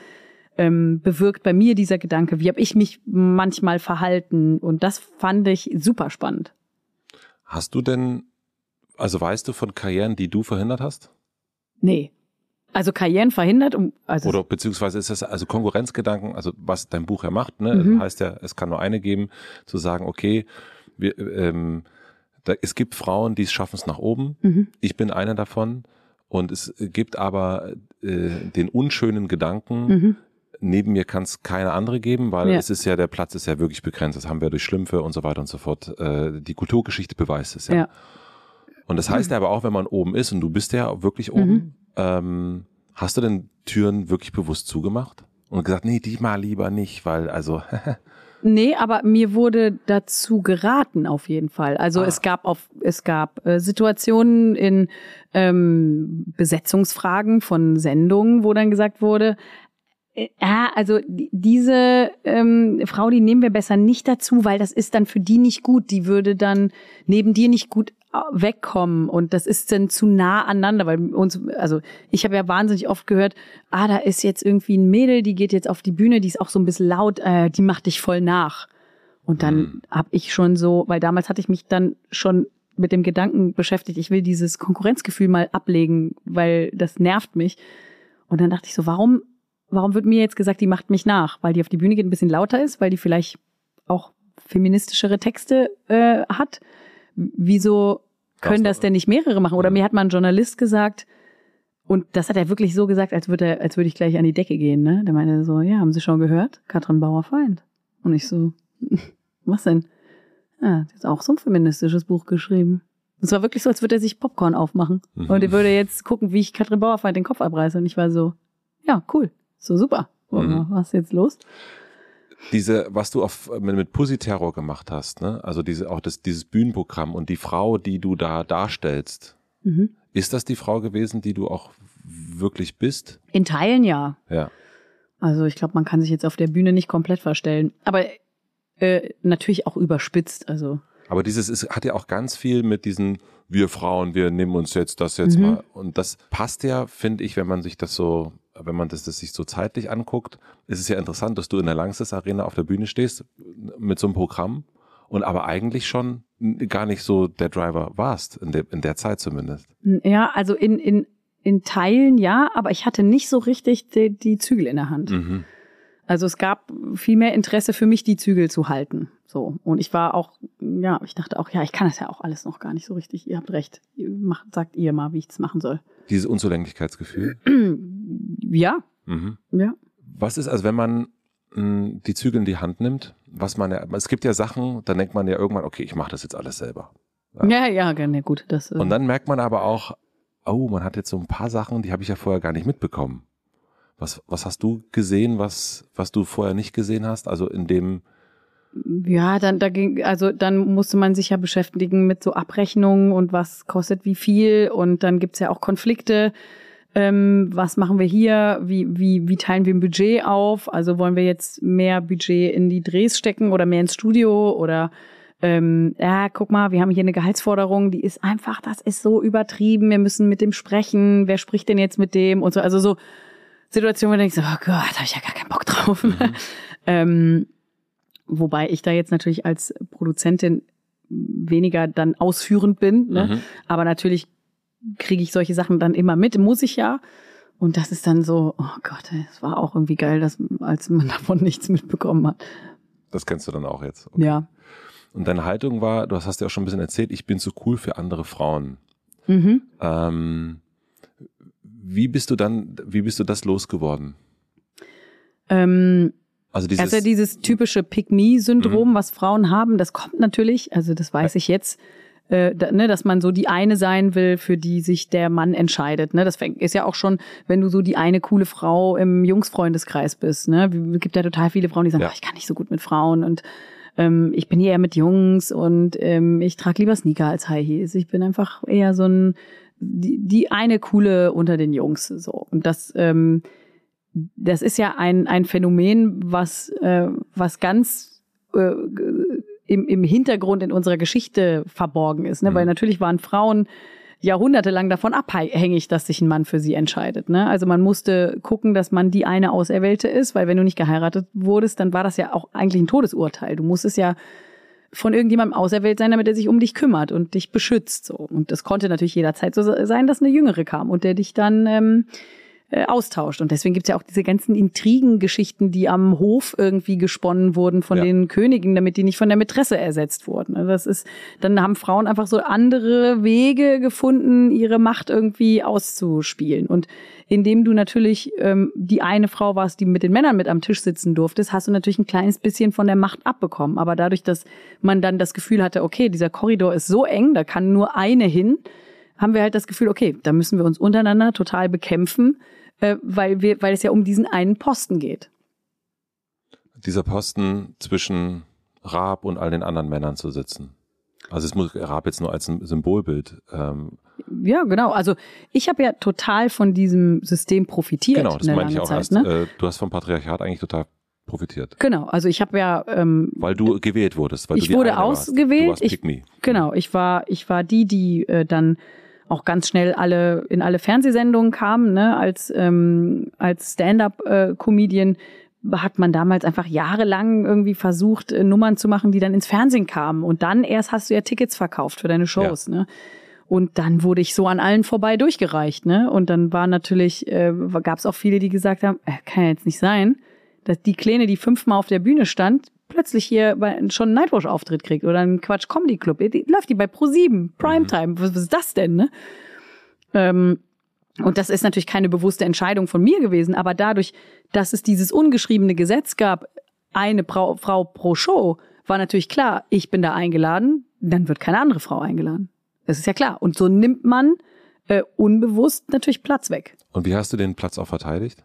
ähm, bewirkt bei mir dieser Gedanke? Wie habe ich mich manchmal verhalten? Und das fand ich super spannend. Hast du denn, also weißt du von Karrieren, die du verhindert hast? Nee. Also Karrieren verhindert, um also oder beziehungsweise ist das also Konkurrenzgedanken, also was dein Buch ja macht, ne? Mhm. heißt ja, es kann nur eine geben, zu sagen, okay, wir, ähm, da, es gibt Frauen, die schaffen es nach oben. Mhm. Ich bin einer davon. Und es gibt aber äh, den unschönen Gedanken, mhm neben mir kann es keine andere geben, weil ja. es ist ja, der Platz ist ja wirklich begrenzt. Das haben wir durch Schlümpfe und so weiter und so fort. Äh, die Kulturgeschichte beweist es ja. ja. Und das heißt mhm. aber auch, wenn man oben ist und du bist ja wirklich oben, mhm. ähm, hast du denn Türen wirklich bewusst zugemacht? Und gesagt, nee, die mal lieber nicht, weil also. nee, aber mir wurde dazu geraten auf jeden Fall. Also ah. es gab auf es gab äh, Situationen in ähm, Besetzungsfragen von Sendungen, wo dann gesagt wurde, äh, ja, also diese ähm, Frau, die nehmen wir besser nicht dazu, weil das ist dann für die nicht gut. Die würde dann neben dir nicht gut wegkommen und das ist dann zu nah aneinander, weil uns, also ich habe ja wahnsinnig oft gehört, ah, da ist jetzt irgendwie ein Mädel, die geht jetzt auf die Bühne, die ist auch so ein bisschen laut, äh, die macht dich voll nach. Und dann mhm. habe ich schon so, weil damals hatte ich mich dann schon mit dem Gedanken beschäftigt, ich will dieses Konkurrenzgefühl mal ablegen, weil das nervt mich. Und dann dachte ich so, warum warum wird mir jetzt gesagt, die macht mich nach? Weil die auf die Bühne geht, ein bisschen lauter ist, weil die vielleicht auch feministischere Texte äh, hat. Wieso können das denn nicht mehrere machen? Oder mir hat mal ein Journalist gesagt, und das hat er wirklich so gesagt, als würde er, als würde ich gleich an die Decke gehen, ne? Der meinte so, ja, haben Sie schon gehört? Katrin Bauer-Feind. Und ich so, was denn? Ja, der hat auch so ein feministisches Buch geschrieben. Es war wirklich so, als würde er sich Popcorn aufmachen. Mhm. Und er würde jetzt gucken, wie ich Katrin Bauerfeind den Kopf abreiße. Und ich war so, ja, cool. So super. Mhm. Was ist jetzt los? Diese, was du auf, mit, mit Pussy Terror gemacht hast, ne? Also diese, auch das, dieses Bühnenprogramm und die Frau, die du da darstellst. Mhm. Ist das die Frau gewesen, die du auch wirklich bist? In Teilen ja. Ja. Also ich glaube, man kann sich jetzt auf der Bühne nicht komplett verstellen. Aber äh, natürlich auch überspitzt. Also. Aber dieses ist, hat ja auch ganz viel mit diesen wir Frauen, wir nehmen uns jetzt das jetzt mhm. mal. Und das passt ja, finde ich, wenn man sich das so wenn man das, das sich so zeitlich anguckt, ist es ja interessant, dass du in der Langsys Arena auf der Bühne stehst mit so einem Programm und aber eigentlich schon gar nicht so der Driver warst, in der, in der Zeit zumindest. Ja, also in, in, in Teilen ja, aber ich hatte nicht so richtig die, die Zügel in der Hand. Mhm. Also es gab viel mehr Interesse für mich, die Zügel zu halten. So. Und ich war auch, ja, ich dachte auch, ja, ich kann das ja auch alles noch gar nicht so richtig. Ihr habt recht. Macht, sagt ihr mal, wie ich das machen soll. Dieses Unzulänglichkeitsgefühl? ja. Mhm. Ja. Was ist, also wenn man mh, hm, die Zügel in die Hand nimmt, was man ja, es gibt ja Sachen, da denkt man ja irgendwann, okay, ich mache das jetzt alles selber. Ja, ja, ja gerne, gut. Das, äh Und dann merkt man aber auch, oh, man hat jetzt so ein paar Sachen, die habe ich ja vorher gar nicht mitbekommen. Was, was hast du gesehen, was, was du vorher nicht gesehen hast? Also in dem, ja, dann da ging, also dann musste man sich ja beschäftigen mit so Abrechnungen und was kostet wie viel und dann gibt's ja auch Konflikte. Ähm, was machen wir hier? Wie, wie, wie teilen wir ein Budget auf? Also wollen wir jetzt mehr Budget in die Drehs stecken oder mehr ins Studio oder ähm, ja, guck mal, wir haben hier eine Gehaltsforderung, die ist einfach, das ist so übertrieben, wir müssen mit dem sprechen, wer spricht denn jetzt mit dem und so, also so Situationen, wo du denkst, oh Gott, da habe ich ja gar keinen Bock drauf. Mhm. ähm, Wobei ich da jetzt natürlich als Produzentin weniger dann ausführend bin. Ne? Mhm. Aber natürlich kriege ich solche Sachen dann immer mit, muss ich ja. Und das ist dann so, oh Gott, es war auch irgendwie geil, dass, als man davon nichts mitbekommen hat. Das kennst du dann auch jetzt. Okay. Ja. Und deine Haltung war, du hast ja auch schon ein bisschen erzählt, ich bin zu cool für andere Frauen. Mhm. Ähm, wie bist du dann, wie bist du das losgeworden? Ähm, also dieses, also dieses typische Pick-Me-Syndrom, mhm. was Frauen haben, das kommt natürlich, also das weiß ich jetzt, äh, da, ne, dass man so die eine sein will, für die sich der Mann entscheidet. Ne? Das ist ja auch schon, wenn du so die eine coole Frau im Jungsfreundeskreis bist. Ne? Es gibt ja total viele Frauen, die sagen, ja. ich kann nicht so gut mit Frauen und ähm, ich bin eher mit Jungs und ähm, ich trage lieber Sneaker als High Heels. Ich bin einfach eher so ein die, die eine coole unter den Jungs so und das ähm, das ist ja ein ein Phänomen was äh, was ganz äh, im, im Hintergrund in unserer Geschichte verborgen ist ne mhm. weil natürlich waren Frauen jahrhundertelang davon abhängig, dass sich ein Mann für sie entscheidet. Ne? Also man musste gucken, dass man die eine Auserwählte ist, weil wenn du nicht geheiratet wurdest, dann war das ja auch eigentlich ein Todesurteil. Du musstest ja von irgendjemandem auserwählt sein, damit er sich um dich kümmert und dich beschützt. So. Und das konnte natürlich jederzeit so sein, dass eine Jüngere kam und der dich dann ähm, äh, austauscht. Und deswegen gibt's ja auch diese ganzen Intrigengeschichten, die am Hof irgendwie gesponnen wurden von ja. den Königen, damit die nicht von der Mätresse ersetzt wurden. Also das ist, dann haben Frauen einfach so andere Wege gefunden, ihre Macht irgendwie auszuspielen. Und indem du natürlich ähm, die eine Frau warst, die mit den Männern mit am Tisch sitzen durftest, hast du natürlich ein kleines bisschen von der Macht abbekommen. Aber dadurch, dass man dann das Gefühl hatte, okay, dieser Korridor ist so eng, da kann nur eine hin, haben wir halt das Gefühl, okay, da müssen wir uns untereinander total bekämpfen äh, weil, wir, weil es ja um diesen einen Posten geht. Dieser Posten zwischen Raab und all den anderen Männern zu sitzen. Also es muss Raab jetzt nur als ein Symbolbild. Ähm, ja, genau. Also ich habe ja total von diesem System profitiert. Genau, das meine ich auch Zeit, erst. Ne? Äh, du hast vom Patriarchat eigentlich total profitiert. Genau, also ich habe ja ähm, weil du gewählt wurdest, weil ich du wurde ausgewählt. Du warst ich, genau, ich war ich war die, die äh, dann auch ganz schnell alle in alle Fernsehsendungen kamen, ne, als ähm, als Stand-up-Comedian äh, hat man damals einfach jahrelang irgendwie versucht, äh, Nummern zu machen, die dann ins Fernsehen kamen. Und dann erst hast du ja Tickets verkauft für deine Shows, ja. ne? Und dann wurde ich so an allen vorbei durchgereicht, ne? Und dann war natürlich, äh, gab es auch viele, die gesagt haben, äh, kann ja jetzt nicht sein, dass die Kleine, die fünfmal auf der Bühne stand, plötzlich hier schon einen Nightwatch-Auftritt kriegt oder einen Quatsch Comedy Club. Die, läuft die bei Pro7, Primetime. Mhm. Was, was ist das denn, ne? Ähm, und das ist natürlich keine bewusste Entscheidung von mir gewesen, aber dadurch, dass es dieses ungeschriebene Gesetz gab, eine Frau, Frau pro Show, war natürlich klar, ich bin da eingeladen, dann wird keine andere Frau eingeladen. Das ist ja klar. Und so nimmt man äh, unbewusst natürlich Platz weg. Und wie hast du den Platz auch verteidigt?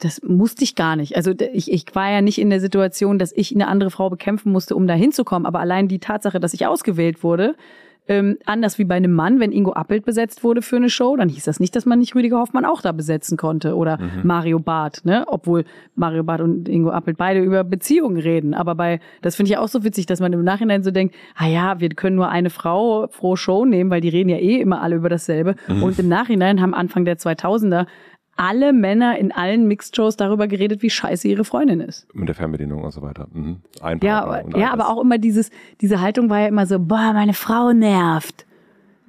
Das musste ich gar nicht. Also ich, ich war ja nicht in der Situation, dass ich eine andere Frau bekämpfen musste, um da hinzukommen. Aber allein die Tatsache, dass ich ausgewählt wurde, ähm, anders wie bei einem Mann, wenn Ingo Appelt besetzt wurde für eine Show, dann hieß das nicht, dass man nicht Rüdiger Hoffmann auch da besetzen konnte oder mhm. Mario Barth, ne? Obwohl Mario Barth und Ingo Appelt beide über Beziehungen reden. Aber bei, das finde ich auch so witzig, dass man im Nachhinein so denkt, ah ja, wir können nur eine Frau pro Show nehmen, weil die reden ja eh immer alle über dasselbe. Mhm. Und im Nachhinein haben Anfang der 2000er alle Männer in allen Mixed-Shows darüber geredet, wie scheiße ihre Freundin ist. Mit der Fernbedienung und so weiter. Mhm. Ein ja, aber, ja, aber auch immer dieses, diese Haltung war ja immer so, boah, meine Frau nervt.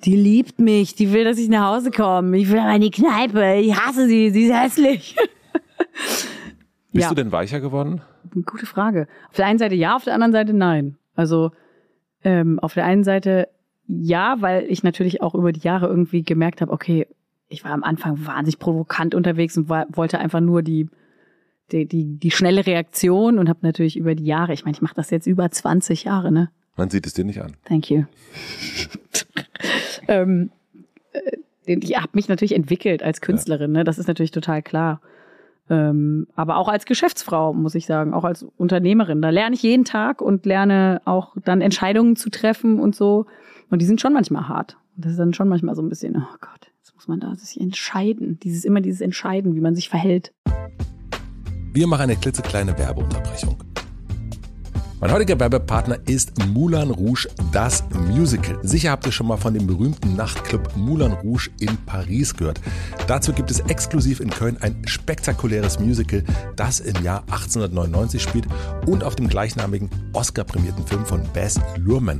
Die liebt mich, die will, dass ich nach Hause komme. Ich will aber in die Kneipe. Ich hasse sie, sie ist hässlich. Bist ja. du denn weicher geworden? Gute Frage. Auf der einen Seite ja, auf der anderen Seite nein. Also ähm, auf der einen Seite ja, weil ich natürlich auch über die Jahre irgendwie gemerkt habe, okay, ich war am Anfang wahnsinnig provokant unterwegs und war, wollte einfach nur die, die, die, die schnelle Reaktion und habe natürlich über die Jahre, ich meine, ich mache das jetzt über 20 Jahre, ne? Man sieht es dir nicht an. Thank you. ähm, äh, ich habe mich natürlich entwickelt als Künstlerin, ne? Das ist natürlich total klar. Ähm, aber auch als Geschäftsfrau, muss ich sagen, auch als Unternehmerin. Da lerne ich jeden Tag und lerne auch dann Entscheidungen zu treffen und so. Und die sind schon manchmal hart. Und das ist dann schon manchmal so ein bisschen, oh Gott, muss man da sich entscheiden. Dieses immer dieses Entscheiden, wie man sich verhält. Wir machen eine klitzekleine Werbeunterbrechung. Mein heutiger Werbepartner ist Moulin Rouge, das Musical. Sicher habt ihr schon mal von dem berühmten Nachtclub Moulin Rouge in Paris gehört. Dazu gibt es exklusiv in Köln ein spektakuläres Musical, das im Jahr 1899 spielt und auf dem gleichnamigen Oscar-prämierten Film von Bess Luhrmann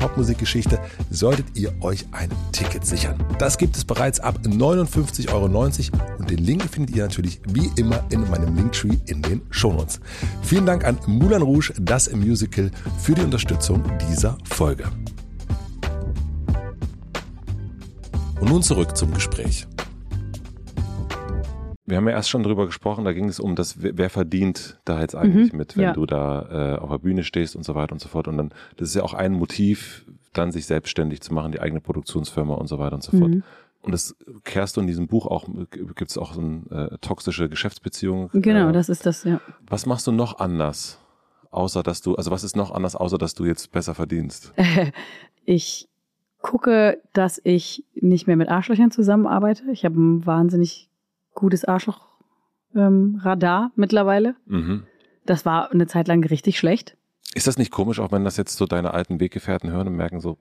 Popmusikgeschichte, solltet ihr euch ein Ticket sichern. Das gibt es bereits ab 59,90 Euro und den Link findet ihr natürlich wie immer in meinem Linktree in den Shownotes. Vielen Dank an Moulin Rouge, das Musical, für die Unterstützung dieser Folge. Und nun zurück zum Gespräch. Wir haben ja erst schon drüber gesprochen, da ging es um das, wer verdient da jetzt eigentlich Mhm, mit, wenn ja. du da äh, auf der Bühne stehst und so weiter und so fort. Und dann, das ist ja auch ein Motiv, dann sich selbstständig zu machen, die eigene Produktionsfirma und so weiter und so fort. Mhm. Und das kehrst du in diesem Buch auch, gibt es auch so eine äh, toxische Geschäftsbeziehung. Genau, äh, das ist das, ja. Was machst du noch anders? Außer dass du, also was ist noch anders, außer dass du jetzt besser verdienst? Ich gucke, dass ich nicht mehr mit Arschlöchern zusammenarbeite. Ich habe ein wahnsinnig gutes Arschloch-Radar mittlerweile. Mhm. Das war eine Zeit lang richtig schlecht. Ist das nicht komisch, auch wenn das jetzt so deine alten Weggefährten hören und merken so,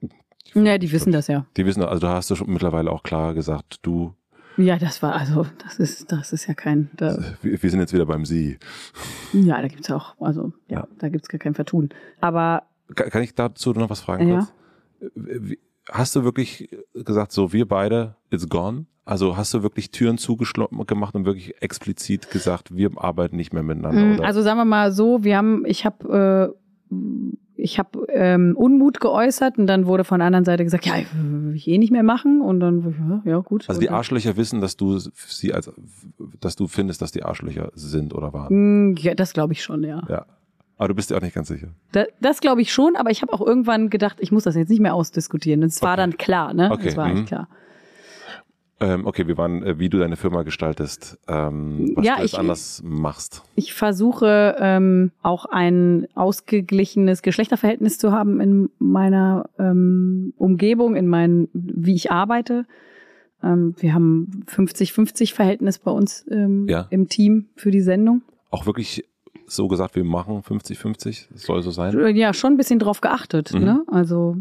Ja, die wissen das ja. die wissen, also da hast du schon mittlerweile auch klar gesagt, du, Ja, das war also, das ist, das ist ja kein, wir, wir sind jetzt wieder beim Sie. ja, da gibt's auch, also, ja, Ja. da gibt's gar kein Vertun. Aber, Kann, kann ich dazu noch was fragen Ja. kurz? Hast du wirklich gesagt, so wir beide, it's gone? Also hast du wirklich Türen zugeschlossen gemacht und wirklich explizit gesagt, wir arbeiten nicht mehr miteinander? mh, Oder? also sagen wir mal so, wir haben, ich habe, äh, ich habe ähm, Unmut geäußert und dann wurde von der anderen Seite gesagt, ja, ich will ich eh nicht mehr machen und dann, ja, gut. Also die dann- Arschlöcher wissen, dass du sie als, dass du findest, dass die Arschlöcher sind oder waren. Mm, Ja, das glaube ich schon, ja. Ja. Aber du bist dir auch nicht ganz sicher. Da, das glaube ich schon, aber ich habe auch irgendwann gedacht, ich muss das jetzt nicht mehr ausdiskutieren. Es war Okay. dann klar, ne? Okay, Es war mhm. eigentlich klar. Ähm, okay, wir waren, äh, wie du deine Firma gestaltest, ähm, was Ja, du jetzt ich- anders machst. Ich versuche ähm, auch ein ausgeglichenes Geschlechterverhältnis zu haben in meiner ähm, Umgebung, in meinen, wie ich arbeite. Ähm, wir haben 50-50 Verhältnis bei uns ähm, Ja. im Team für die Sendung. Auch wirklich so gesagt, wir machen 50-50, das soll so sein. Äh, Ja, schon ein bisschen drauf geachtet. Mhm. Ne? Also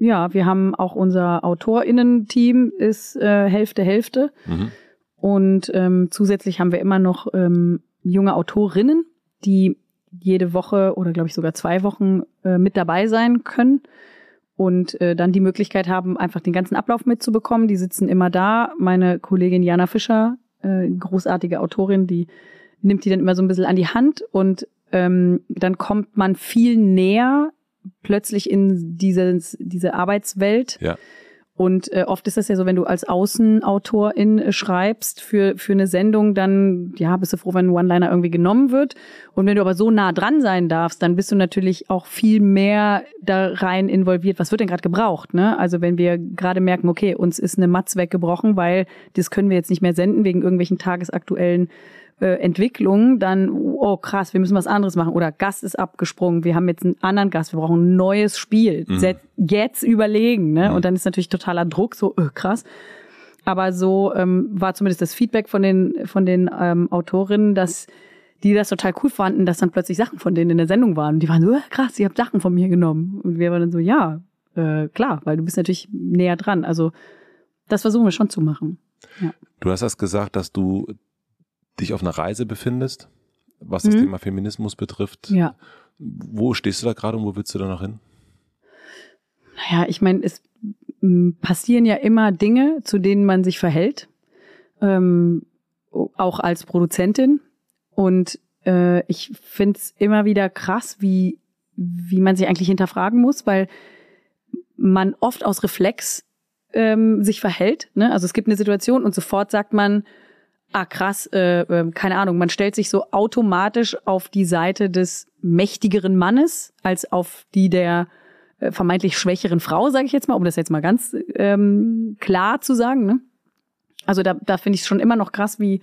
ja, wir haben auch unser AutorInnen-Team ist äh, Hälfte Hälfte. Mhm. Und ähm, zusätzlich haben wir immer noch ähm, junge Autorinnen, die jede Woche oder glaube ich sogar zwei Wochen äh, mit dabei sein können und äh, dann die Möglichkeit haben, einfach den ganzen Ablauf mitzubekommen. Die sitzen immer da. Meine Kollegin Jana Fischer, äh, großartige Autorin, die nimmt die dann immer so ein bisschen an die Hand und ähm, dann kommt man viel näher plötzlich in dieses, diese Arbeitswelt. Ja. Und äh, oft ist das ja so, wenn du als Außenautorin äh, schreibst für, für eine Sendung, dann ja, bist du froh, wenn ein One-Liner irgendwie genommen wird. Und wenn du aber so nah dran sein darfst, dann bist du natürlich auch viel mehr da rein involviert. Was wird denn gerade gebraucht? Ne? Also wenn wir gerade merken, okay, uns ist eine Matz weggebrochen, weil das können wir jetzt nicht mehr senden wegen irgendwelchen tagesaktuellen äh, Entwicklungen, dann, oh krass, wir müssen was anderes machen. Oder Gast ist abgesprungen, wir haben jetzt einen anderen Gast, wir brauchen ein neues Spiel. Mhm. Jetzt überlegen, ne? Mhm. Und dann ist natürlich totaler Druck, so äh, krass. Aber so ähm, war zumindest das Feedback von den, von den ähm, Autorinnen, dass die das total cool fanden, dass dann plötzlich Sachen von denen in der Sendung waren. Die waren so, äh, krass, ihr habt Sachen von mir genommen. Und wir waren dann so, ja, äh, klar, weil du bist natürlich näher dran. Also das versuchen wir schon zu machen. Du hast erst gesagt, dass du dich auf einer Reise befindest, was das Mhm. Thema Feminismus betrifft. Ja. Wo stehst du da gerade und wo willst du da noch hin? Naja, ich meine, es passieren ja immer Dinge, zu denen man sich verhält, ähm, auch als Produzentin. Und äh, ich find's immer wieder krass, wie, wie man sich eigentlich hinterfragen muss, weil man oft aus Reflex ähm, sich verhält. Ne? Also es gibt eine Situation und sofort sagt man, ah krass, äh, äh, keine Ahnung, man stellt sich so automatisch auf die Seite des mächtigeren Mannes als auf die der äh, vermeintlich schwächeren Frau, sage ich jetzt mal, um das jetzt mal ganz ähm, klar zu sagen. Ne? Also da, da finde ich es schon immer noch krass, wie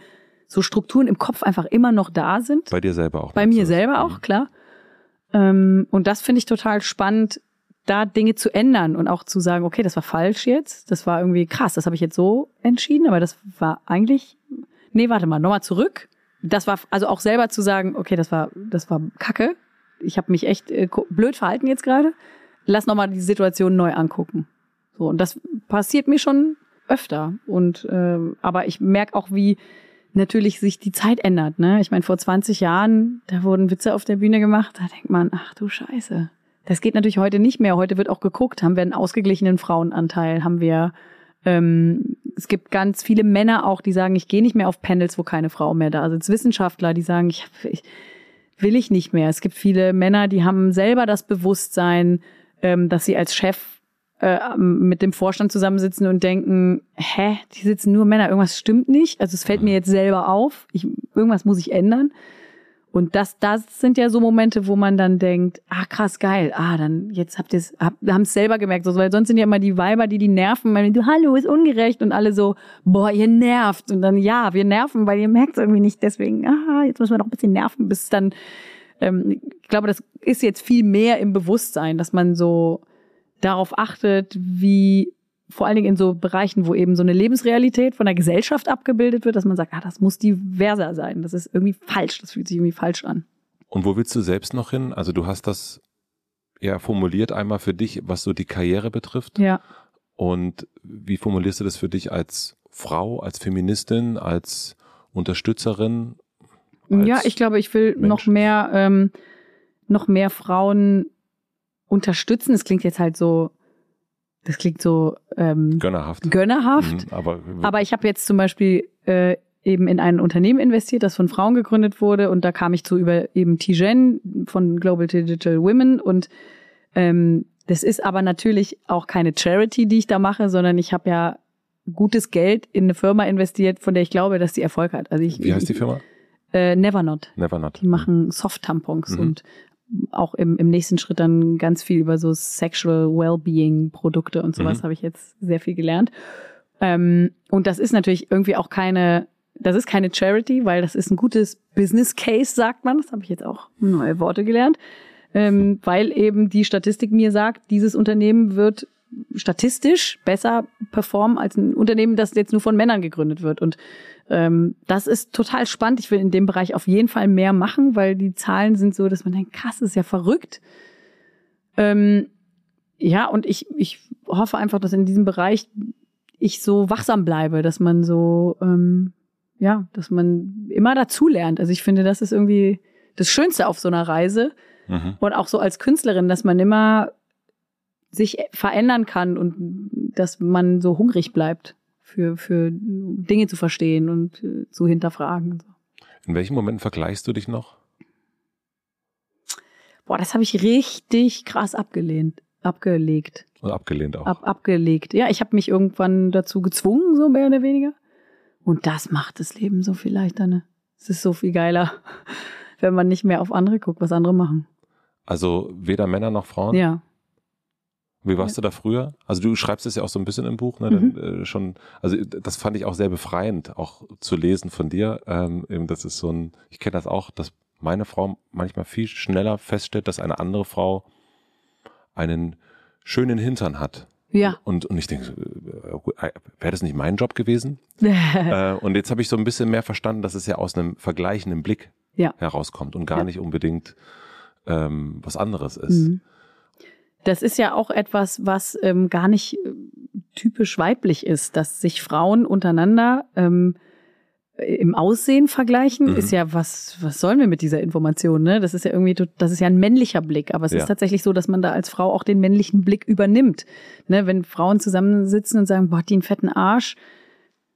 so Strukturen im Kopf einfach immer noch da sind. Bei dir selber auch. Bei mir selber auch, klar. Ähm, und das finde ich total spannend da Dinge zu ändern und auch zu sagen, okay, das war falsch jetzt, das war irgendwie krass, das habe ich jetzt so entschieden, aber das war eigentlich, nee, warte mal, nochmal zurück. Das war also auch selber zu sagen, okay, das war, das war Kacke. Ich habe mich echt äh, blöd verhalten jetzt gerade. Lass nochmal die Situation neu angucken. So und das passiert mir schon öfter. Und äh, aber ich merke auch, wie natürlich sich die Zeit ändert. Ne? Ich meine, vor 20 Jahren, da wurden Witze auf der Bühne gemacht, da denkt man, ach du Scheiße. Das geht natürlich heute nicht mehr. Heute wird auch geguckt, haben wir einen ausgeglichenen Frauenanteil, haben wir ähm, es gibt ganz viele Männer auch, die sagen, ich gehe nicht mehr auf Panels, wo keine Frau mehr da ist. Also Wissenschaftler, die sagen, ich, ich will ich nicht mehr. Es gibt viele Männer, die haben selber das Bewusstsein, ähm, dass sie als Chef äh, mit dem Vorstand zusammensitzen und denken, hä, die sitzen nur Männer, irgendwas stimmt nicht. Also es fällt mir jetzt selber auf, ich, irgendwas muss ich ändern. Und das, das sind ja so Momente, wo man dann denkt, ah krass, geil, ah dann jetzt habt ihr hab, haben es selber gemerkt, so, weil sonst sind ja immer die Weiber, die die nerven, weil du hallo ist ungerecht und alle so, boah ihr nervt. Und dann ja, wir nerven, weil ihr merkt es irgendwie nicht, deswegen, ah jetzt müssen wir noch ein bisschen nerven, bis dann, ähm, ich glaube, das ist jetzt viel mehr im Bewusstsein, dass man so darauf achtet, wie vor allen Dingen in so Bereichen, wo eben so eine Lebensrealität von der Gesellschaft abgebildet wird, dass man sagt, ah, das muss diverser sein. Das ist irgendwie falsch. Das fühlt sich irgendwie falsch an. Und wo willst du selbst noch hin? Also du hast das ja formuliert einmal für dich, was so die Karriere betrifft. Ja. Und wie formulierst du das für dich als Frau, als Feministin, als Unterstützerin? Als ja, ich glaube, ich will Mensch? noch mehr, ähm, noch mehr Frauen unterstützen. Es klingt jetzt halt so, das klingt so ähm, gönnerhaft. Gönnerhaft. Mhm, aber, aber ich habe jetzt zum Beispiel äh, eben in ein Unternehmen investiert, das von Frauen gegründet wurde und da kam ich zu über eben Tijen von Global Digital Women und ähm, das ist aber natürlich auch keine Charity, die ich da mache, sondern ich habe ja gutes Geld in eine Firma investiert, von der ich glaube, dass sie Erfolg hat. Also ich, Wie heißt die Firma? Äh, Nevernot. Nevernot. Die machen Soft-Tampons mhm. und auch im, im nächsten Schritt dann ganz viel über so Sexual Wellbeing Produkte und sowas mhm. habe ich jetzt sehr viel gelernt. Ähm, und das ist natürlich irgendwie auch keine, das ist keine Charity, weil das ist ein gutes Business Case, sagt man. Das habe ich jetzt auch neue Worte gelernt. Ähm, weil eben die Statistik mir sagt, dieses Unternehmen wird statistisch besser performen als ein Unternehmen, das jetzt nur von Männern gegründet wird. Und ähm, das ist total spannend. Ich will in dem Bereich auf jeden Fall mehr machen, weil die Zahlen sind so, dass man denkt, krass, ist ja verrückt. Ähm, ja, und ich, ich hoffe einfach, dass in diesem Bereich ich so wachsam bleibe, dass man so, ähm, ja, dass man immer dazulernt. Also ich finde, das ist irgendwie das Schönste auf so einer Reise. Mhm. Und auch so als Künstlerin, dass man immer sich verändern kann und dass man so hungrig bleibt für, für Dinge zu verstehen und äh, zu hinterfragen. In welchen Momenten vergleichst du dich noch? Boah, das habe ich richtig krass abgelehnt, abgelegt. Und abgelehnt auch. Ab, abgelegt. Ja, ich habe mich irgendwann dazu gezwungen, so mehr oder weniger. Und das macht das Leben so viel leichter, ne? Es ist so viel geiler, wenn man nicht mehr auf andere guckt, was andere machen. Also weder Männer noch Frauen? Ja. Wie warst ja. du da früher? Also du schreibst es ja auch so ein bisschen im Buch, ne? Mhm. Dann, äh, schon, also das fand ich auch sehr befreiend, auch zu lesen von dir. Ähm, eben, das ist so ein, ich kenne das auch, dass meine Frau manchmal viel schneller feststellt, dass eine andere Frau einen schönen Hintern hat. Ja. Und, und ich denke, äh, äh, wäre das nicht mein Job gewesen? äh, und jetzt habe ich so ein bisschen mehr verstanden, dass es ja aus einem vergleichenden Blick ja. herauskommt und gar ja. nicht unbedingt ähm, was anderes ist. Mhm. Das ist ja auch etwas, was ähm, gar nicht äh, typisch weiblich ist, dass sich Frauen untereinander ähm, im Aussehen vergleichen, mhm. ist ja was, was sollen wir mit dieser Information, ne? Das ist ja irgendwie, das ist ja ein männlicher Blick, aber es ja. ist tatsächlich so, dass man da als Frau auch den männlichen Blick übernimmt, ne? Wenn Frauen zusammensitzen und sagen, boah, die einen fetten Arsch,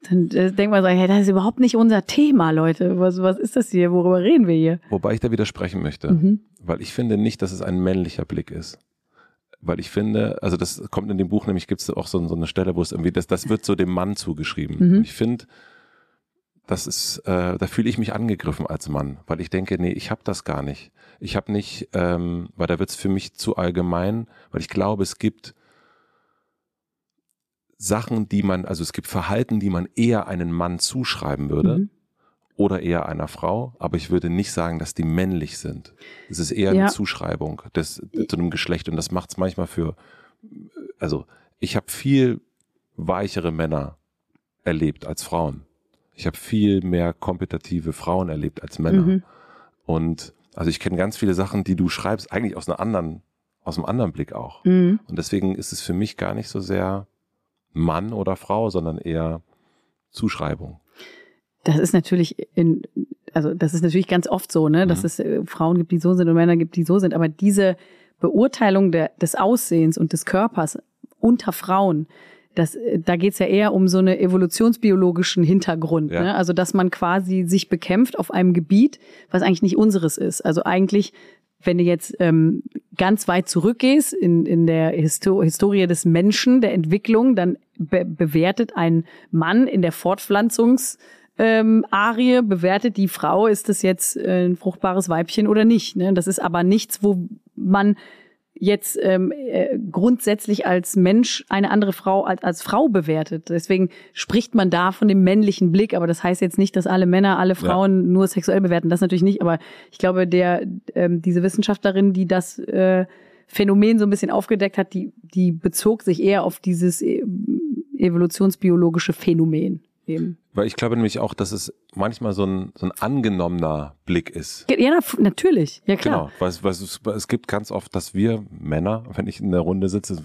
dann äh, denkt man so, hey, das ist überhaupt nicht unser Thema, Leute. Was, was ist das hier? Worüber reden wir hier? Wobei ich da widersprechen möchte, mhm. weil ich finde nicht, dass es ein männlicher Blick ist weil ich finde, also das kommt in dem Buch nämlich, gibt es auch so, so, eine Stelle, wo es irgendwie, das, das wird so dem Mann zugeschrieben. Mhm. Ich finde, das ist, äh, da fühle ich mich angegriffen als Mann, weil ich denke, nee, ich habe das gar nicht. Ich habe nicht, ähm, weil da wird es für mich zu allgemein, weil ich glaube, es gibt Sachen, die man, also es gibt Verhalten, die man eher einen Mann zuschreiben würde. Mhm. Oder eher einer Frau, aber ich würde nicht sagen, dass die männlich sind. Es ist eher Ja. eine Zuschreibung des, zu einem Geschlecht und das macht es manchmal für, also ich habe viel weichere Männer erlebt als Frauen. Ich habe viel mehr kompetitive Frauen erlebt als Männer. Mhm. Und also ich kenne ganz viele Sachen, die du schreibst, eigentlich aus einer anderen, aus einem anderen Blick auch. Mhm. Und deswegen ist es für mich gar nicht so sehr Mann oder Frau, sondern eher Zuschreibung. Das ist natürlich in, also das ist natürlich ganz oft so, ne, dass Mhm. es äh, Frauen gibt, die so sind und Männer gibt, die so sind. Aber diese Beurteilung der, des Aussehens und des Körpers unter Frauen, das, äh, da geht's ja eher um so eine evolutionsbiologischen Hintergrund. Ja. Ne? Also dass man quasi sich bekämpft auf einem Gebiet, was eigentlich nicht unseres ist. Also eigentlich, wenn du jetzt ähm, ganz weit zurückgehst in, in der Histo Historie des Menschen, der Entwicklung, dann be bewertet ein Mann in der Fortpflanzungs ähm, Arie bewertet die Frau, ist das jetzt äh, ein fruchtbares Weibchen oder nicht. Ne? Das ist aber nichts, wo man jetzt ähm, äh, grundsätzlich als Mensch eine andere Frau als, als Frau bewertet. Deswegen spricht man da von dem männlichen Blick, aber das heißt jetzt nicht, dass alle Männer alle Frauen nur sexuell bewerten. Das natürlich nicht, aber ich glaube, der ähm, diese Wissenschaftlerin, die das äh, Phänomen so ein bisschen aufgedeckt hat, die, die bezog sich eher auf dieses äh, evolutionsbiologische Phänomen eben. Weil ich glaube nämlich auch, dass es manchmal so ein, so ein angenommener Blick ist. Ja, natürlich, ja klar. Genau, weil, es- weil es, es gibt ganz oft, dass wir Männer, wenn ich in der Runde sitze,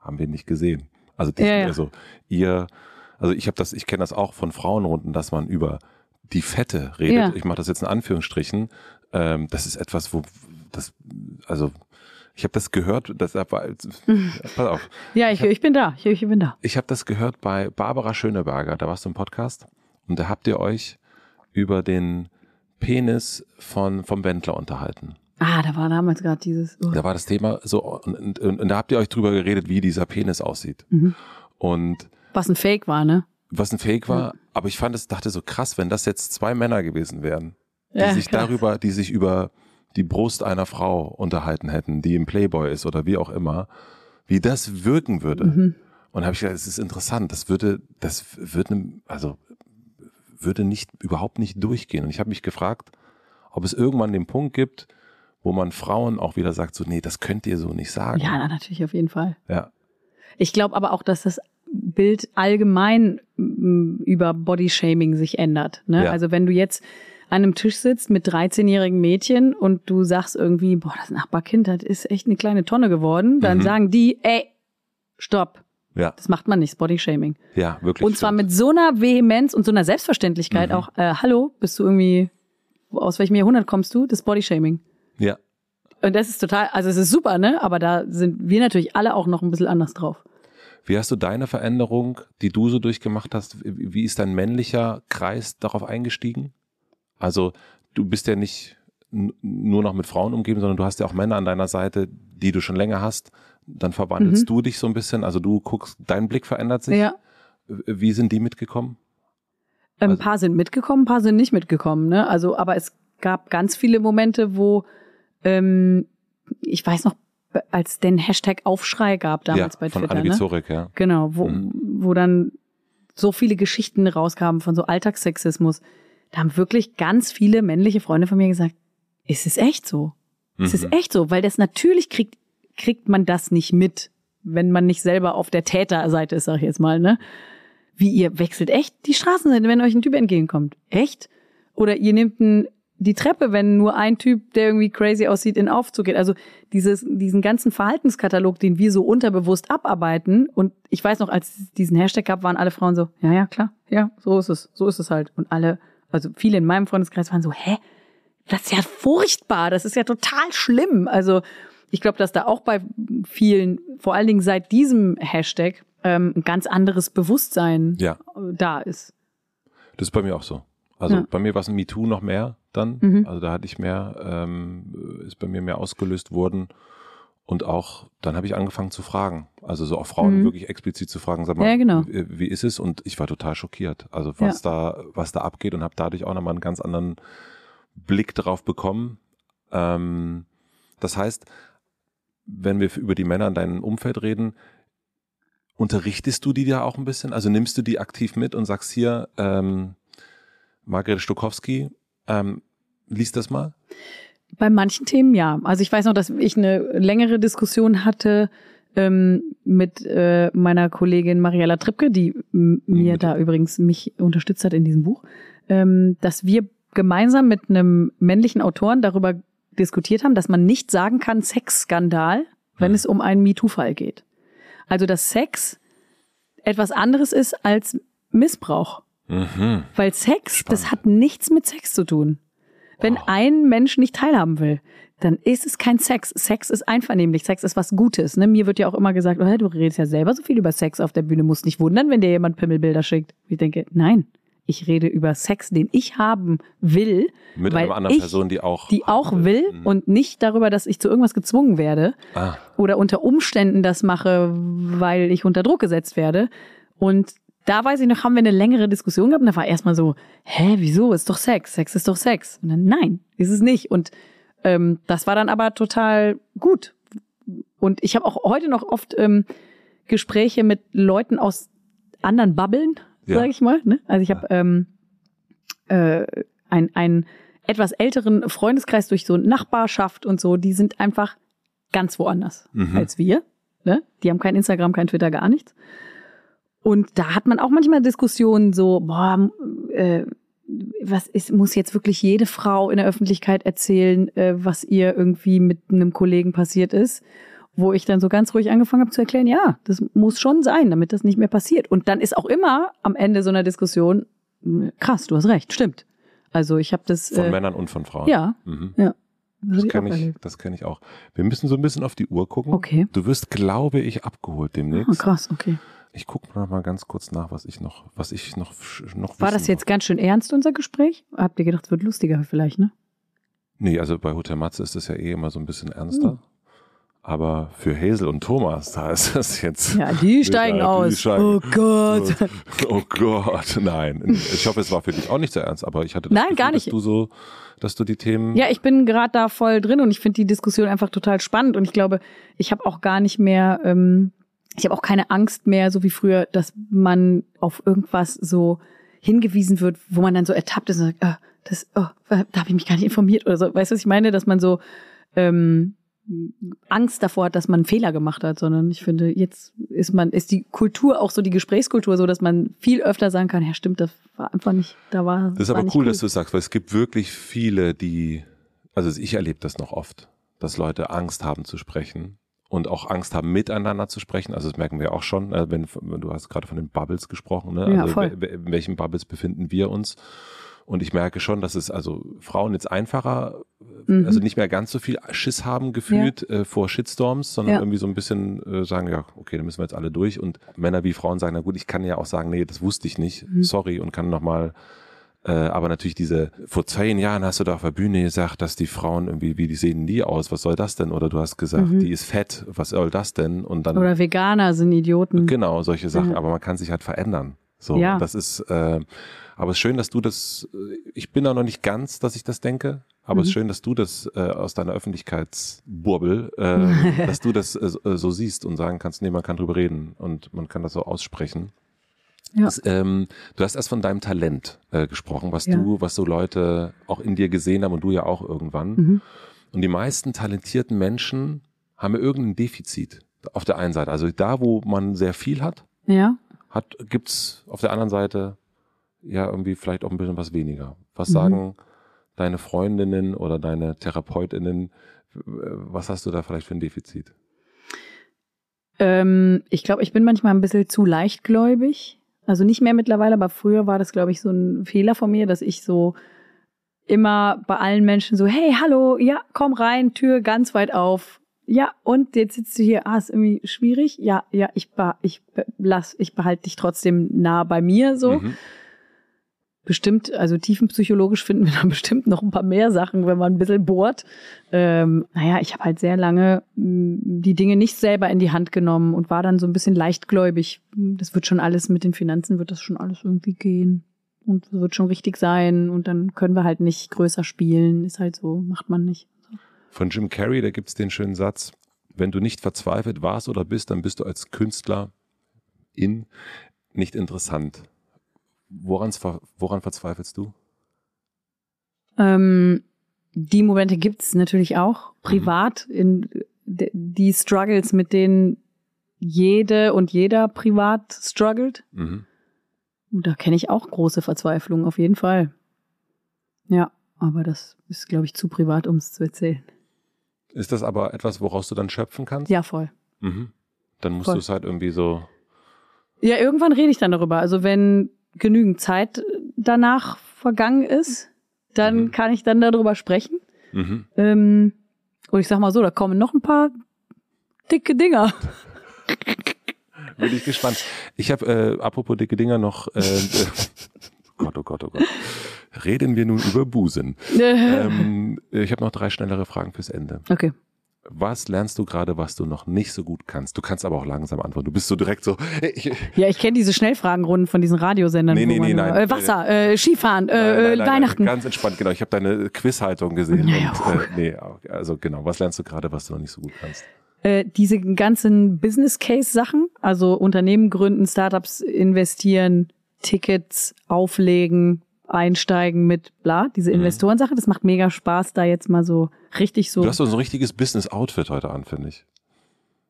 haben wir nicht gesehen. Also, die, Ja, ja. also ihr, also ich habe das, ich kenne das auch von Frauenrunden, dass man über die Fette redet. Ja. Ich mache das jetzt in Anführungsstrichen. Ähm, das ist etwas, wo das, also ich habe das gehört, das war, pass auf, Ja, ich, ich bin da, ich, ich bin da. ich habe das gehört bei Barbara Schöneberger, da warst du im Podcast und da habt ihr euch über den Penis von vom Wendler unterhalten. Ah, da war damals gerade dieses. Oh. Da war das Thema so und, und, und, und da habt ihr euch drüber geredet, wie dieser Penis aussieht Mhm. und Was ein Fake war, ne? was ein Fake war. Aber ich fand es, dachte so krass, wenn das jetzt zwei Männer gewesen wären, die Ja, sich krass. darüber, die sich über die Brust einer Frau unterhalten hätten, die im Playboy ist oder wie auch immer, wie das wirken würde. Mhm. Und habe ich gedacht, es ist interessant, das würde, das würde, also würde nicht, überhaupt nicht durchgehen. Und ich habe mich gefragt, ob es irgendwann den Punkt gibt, wo man Frauen auch wieder sagt, so, nee, das könnt ihr so nicht sagen. Ja, na, natürlich auf jeden Fall. ja. Ich glaube aber auch, dass das Bild allgemein über Bodyshaming sich ändert. Ne? Ja. Also wenn du jetzt an einem Tisch sitzt mit 13-jährigen Mädchen und du sagst irgendwie, boah, das Nachbarkind, das ist echt eine kleine Tonne geworden, dann Mhm. sagen die, ey, stopp, Ja, das macht man nicht, das Bodyshaming. ja, wirklich. Und zwar stimmt. mit so einer Vehemenz und so einer Selbstverständlichkeit Mhm. auch, äh, hallo, bist du irgendwie, aus welchem Jahrhundert kommst du? Das Bodyshaming. Ja, Und das ist total, also es ist super, ne? Aber da sind wir natürlich alle auch noch ein bisschen anders drauf. Wie hast du deine Veränderung, die du so durchgemacht hast, wie ist dein männlicher Kreis darauf eingestiegen? Also du bist ja nicht nur noch mit Frauen umgeben, sondern du hast ja auch Männer an deiner Seite, die du schon länger hast. Dann verwandelst du dich so ein bisschen, also du guckst, dein Blick verändert sich. Mhm. Ja. Wie sind die mitgekommen? Ähm, Ein Also- paar sind mitgekommen, ein paar sind nicht mitgekommen, ne? Also, aber es gab ganz viele Momente, wo ähm, ich weiß noch, als den Hashtag Aufschrei gab damals ja, bei von Twitter. Annelie Ne? Zorek, ja. Genau, wo, Mhm. wo dann so viele Geschichten rauskamen von so Alltagssexismus. Da haben wirklich ganz viele männliche Freunde von mir gesagt, ist es echt so? Es Mhm. ist echt so, weil das natürlich kriegt, kriegt man das nicht mit, wenn man nicht selber auf der Täterseite ist, sag ich jetzt mal, ne? Wie ihr wechselt echt die Straßenseite, wenn euch ein Typ entgegenkommt. Echt? Oder ihr nehmt ein, die Treppe, wenn nur ein Typ, der irgendwie crazy aussieht, in Aufzug geht. Also dieses, diesen ganzen Verhaltenskatalog, den wir so unterbewusst abarbeiten. Und ich weiß noch, als es diesen Hashtag gab, waren alle Frauen so, ja, ja, klar, ja, so ist es, so ist es halt. Und alle, also viele in meinem Freundeskreis waren so, hä? Das ist ja furchtbar, das ist ja total schlimm. Also ich glaube, dass da auch bei vielen, vor allen Dingen seit diesem Hashtag, ähm, ein ganz anderes Bewusstsein Ja. da ist. Das ist bei mir auch so. Also Ja. bei mir war es ein MeToo noch mehr dann. Mhm. Also da hatte ich mehr, ähm, ist bei mir mehr ausgelöst worden. Und auch, dann habe ich angefangen zu fragen. Also so auch Frauen Mhm. wirklich explizit zu fragen, sag mal, Ja, genau. wie, ist es? Und ich war total schockiert. Also was da, was da abgeht und habe dadurch auch nochmal einen ganz anderen Blick drauf bekommen. Ähm, das heißt, wenn wir über die Männer in deinem Umfeld reden, unterrichtest du die da auch ein bisschen? Also nimmst du die aktiv mit und sagst hier, ähm, Margret Stokowski, ähm, liest das mal? Bei manchen Themen ja. Also ich weiß noch, dass ich eine längere Diskussion hatte ähm, mit äh, meiner Kollegin Mariella Trippke, die mir da übrigens mich unterstützt hat in diesem Buch, ähm, dass wir gemeinsam mit einem männlichen Autoren darüber diskutiert haben, dass man nicht sagen kann Sexskandal, wenn mhm. es um einen MeToo-Fall geht. Also dass Sex etwas anderes ist als Missbrauch. Mhm. Weil Sex, Spannend. das hat nichts mit Sex zu tun. Wenn oh. ein Mensch nicht teilhaben will, dann ist es kein Sex. Sex ist einvernehmlich. Sex ist was Gutes. Ne? Mir wird ja auch immer gesagt, oh, du redest ja selber so viel über Sex auf der Bühne, musst nicht wundern, wenn dir jemand Pimmelbilder schickt. Ich denke, nein, ich rede über Sex, den ich haben will. Mit einer anderen Person, die auch. Die auch will mhm. und nicht darüber, dass ich zu irgendwas gezwungen werde. Ah. Oder unter Umständen das mache, weil ich unter Druck gesetzt werde. Und da weiß ich noch, haben wir eine längere Diskussion gehabt und da war erstmal so, hä, wieso? Ist doch Sex. Sex ist doch Sex. Und dann, nein, ist es nicht. Und ähm, das war dann aber total gut. Und ich habe auch heute noch oft ähm, Gespräche mit Leuten aus anderen Bubblen, ja. sage ich mal. Ne? Also ich habe ähm, äh, ein, einen etwas älteren Freundeskreis durch so Nachbarschaft und so, die sind einfach ganz woanders mhm. als wir. Ne? Die haben kein Instagram, kein Twitter, gar nichts. Und da hat man auch manchmal Diskussionen so, boah, äh, was ist, muss jetzt wirklich jede Frau in der Öffentlichkeit erzählen, äh, was ihr irgendwie mit einem Kollegen passiert ist? wo ich dann so ganz ruhig angefangen habe zu erklären, ja, das muss schon sein, damit das nicht mehr passiert. Und dann ist auch immer am Ende so einer Diskussion, krass, du hast recht, stimmt. Also ich habe das. Von äh, Männern und von Frauen. Ja. Mhm. ja. Das, das kenne ich, das kenne ich auch. Wir müssen so ein bisschen auf die Uhr gucken. Okay. Du wirst, glaube ich, abgeholt demnächst. Oh, krass, okay. Ich gucke noch mal ganz kurz nach, was ich noch, was ich noch, noch War das jetzt noch. ganz schön ernst, unser Gespräch? Habt ihr gedacht, es wird lustiger vielleicht, ne? Nee, also bei Hotel Matze ist das ja eh immer so ein bisschen ernster. Hm. Aber für Hazel und Thomas, da ist das jetzt. Ja, die steigen ja, aus. Die steigen, oh Gott. So, oh Gott, nein. Ich hoffe, es war für dich auch nicht so ernst, aber ich hatte das nein, Gefühl, gar nicht. dass du so, dass du die Themen. Ja, ich bin gerade da voll drin und ich finde die Diskussion einfach total spannend und ich glaube, ich habe auch gar nicht mehr, ähm, ich habe auch keine Angst mehr, so wie früher, dass man auf irgendwas so hingewiesen wird, wo man dann so ertappt ist und sagt, oh, das, oh, da habe ich mich gar nicht informiert oder so. Weißt du, was ich meine? Dass man so ähm, Angst davor hat, dass man einen Fehler gemacht hat, sondern ich finde, jetzt ist man, ist die Kultur auch so die Gesprächskultur so, dass man viel öfter sagen kann, ja stimmt, das war einfach nicht, da war. Das ist aber cool, cool, dass du sagst, weil es gibt wirklich viele, die, also ich erlebe das noch oft, dass Leute Angst haben zu sprechen und auch Angst haben, miteinander zu sprechen. Also das merken wir auch schon, äh, wenn, du hast gerade von den Bubbles gesprochen, ne? Also ja, voll. in welchen Bubbles befinden wir uns? Und ich merke schon, dass es also Frauen jetzt einfacher, mhm. also nicht mehr ganz so viel Schiss haben gefühlt ja. äh, vor Shitstorms, sondern ja. irgendwie so ein bisschen äh, sagen, ja, okay, dann müssen wir jetzt alle durch. Und Männer wie Frauen sagen, na gut, ich kann ja auch sagen, nee, das wusste ich nicht, mhm. sorry, und kann nochmal äh, aber natürlich diese, vor zehn Jahren hast du da auf der Bühne gesagt, dass die Frauen irgendwie, wie die sehen die aus, was soll das denn? Oder du hast gesagt, mhm. die ist fett, was soll das denn? Und dann. Oder Veganer sind Idioten. Genau, solche Sachen, mhm. aber man kann sich halt verändern. So, ja. das ist, äh, aber es ist schön, dass du das, äh, ich bin da noch nicht ganz, dass ich das denke, aber mhm. es ist mhm. schön, dass du das äh, aus deiner Öffentlichkeitsburbel, äh, dass du das äh, äh, so siehst und sagen kannst, nee, man kann drüber reden und man kann das so aussprechen. Ja. Das, ähm, du hast erst von deinem Talent äh, gesprochen, was ja. du, was so Leute auch in dir gesehen haben und du ja auch irgendwann. Mhm. Und die meisten talentierten Menschen haben ja irgendein Defizit auf der einen Seite. Also da, wo man sehr viel hat, ja. hat gibt's auf der anderen Seite ja irgendwie vielleicht auch ein bisschen was weniger. Was mhm. sagen deine Freundinnen oder deine Therapeutinnen? Was hast du da vielleicht für ein Defizit? Ähm, ich glaube, ich bin manchmal ein bisschen zu leichtgläubig. Also nicht mehr mittlerweile, aber früher war das, glaube ich, so ein Fehler von mir, dass ich so immer bei allen Menschen so, hey, hallo, ja, komm rein, Tür ganz weit auf. Ja, und jetzt sitzt du hier, ah, ist irgendwie schwierig. Ja, ja, ich, ich lass, ich behalte dich trotzdem nah bei mir so. Mhm bestimmt, also tiefenpsychologisch finden wir da bestimmt noch ein paar mehr Sachen, wenn man ein bisschen bohrt. Ähm, naja, ich habe halt sehr lange mm, die Dinge nicht selber in die Hand genommen und war dann so ein bisschen leichtgläubig. Das wird schon alles mit den Finanzen, wird das schon alles irgendwie gehen. Und es wird schon richtig sein. Und dann können wir halt nicht größer spielen. Ist halt so, macht man nicht. Von Jim Carrey, da gibt's den schönen Satz, wenn du nicht verzweifelt warst oder bist, dann bist du als Künstler in nicht interessant. Woran, woran verzweifelst du? Ähm, die Momente gibt's natürlich auch privat in d- die Struggles, mit denen jede und jeder privat struggelt. Mhm. Und da kenne ich auch große Verzweiflung, auf jeden Fall. Ja, aber das ist, glaube ich, zu privat, um es zu erzählen. Ist das aber etwas, woraus du dann schöpfen kannst? Ja, voll. Mhm. Dann musst du es halt irgendwie so. Ja, irgendwann rede ich dann darüber. Also wenn genügend Zeit danach vergangen ist, dann Mhm. kann ich dann darüber sprechen. Mhm. Ähm, und ich sag mal so, da kommen noch ein paar dicke Dinger. Bin ich gespannt. Ich habe, äh, apropos dicke Dinger, noch. Äh, Gott, oh Gott, oh Gott. Reden wir nun über Busen. ähm, ich habe noch drei schnellere Fragen fürs Ende. Okay. Was lernst du gerade, was du noch nicht so gut kannst? Du kannst aber auch langsam antworten. Du bist so direkt so. Ich, Ja, ich kenne diese Schnellfragenrunden von diesen Radiosendern. Nee, nee, nee, nein. Äh, Wasser, äh, Skifahren, äh, Nein, nein, nein, Weihnachten. Ganz entspannt, genau. Ich habe deine Quizhaltung gesehen. Naja, und, äh, nee, also genau. Was lernst du gerade, was du noch nicht so gut kannst? Äh, diese ganzen Business Case Sachen, also Unternehmen gründen, Startups investieren, Tickets auflegen, einsteigen mit bla, diese Mhm. Investorensache, das macht mega Spaß, da jetzt mal so richtig so. Du hast so ein richtiges Business-Outfit heute an, finde ich.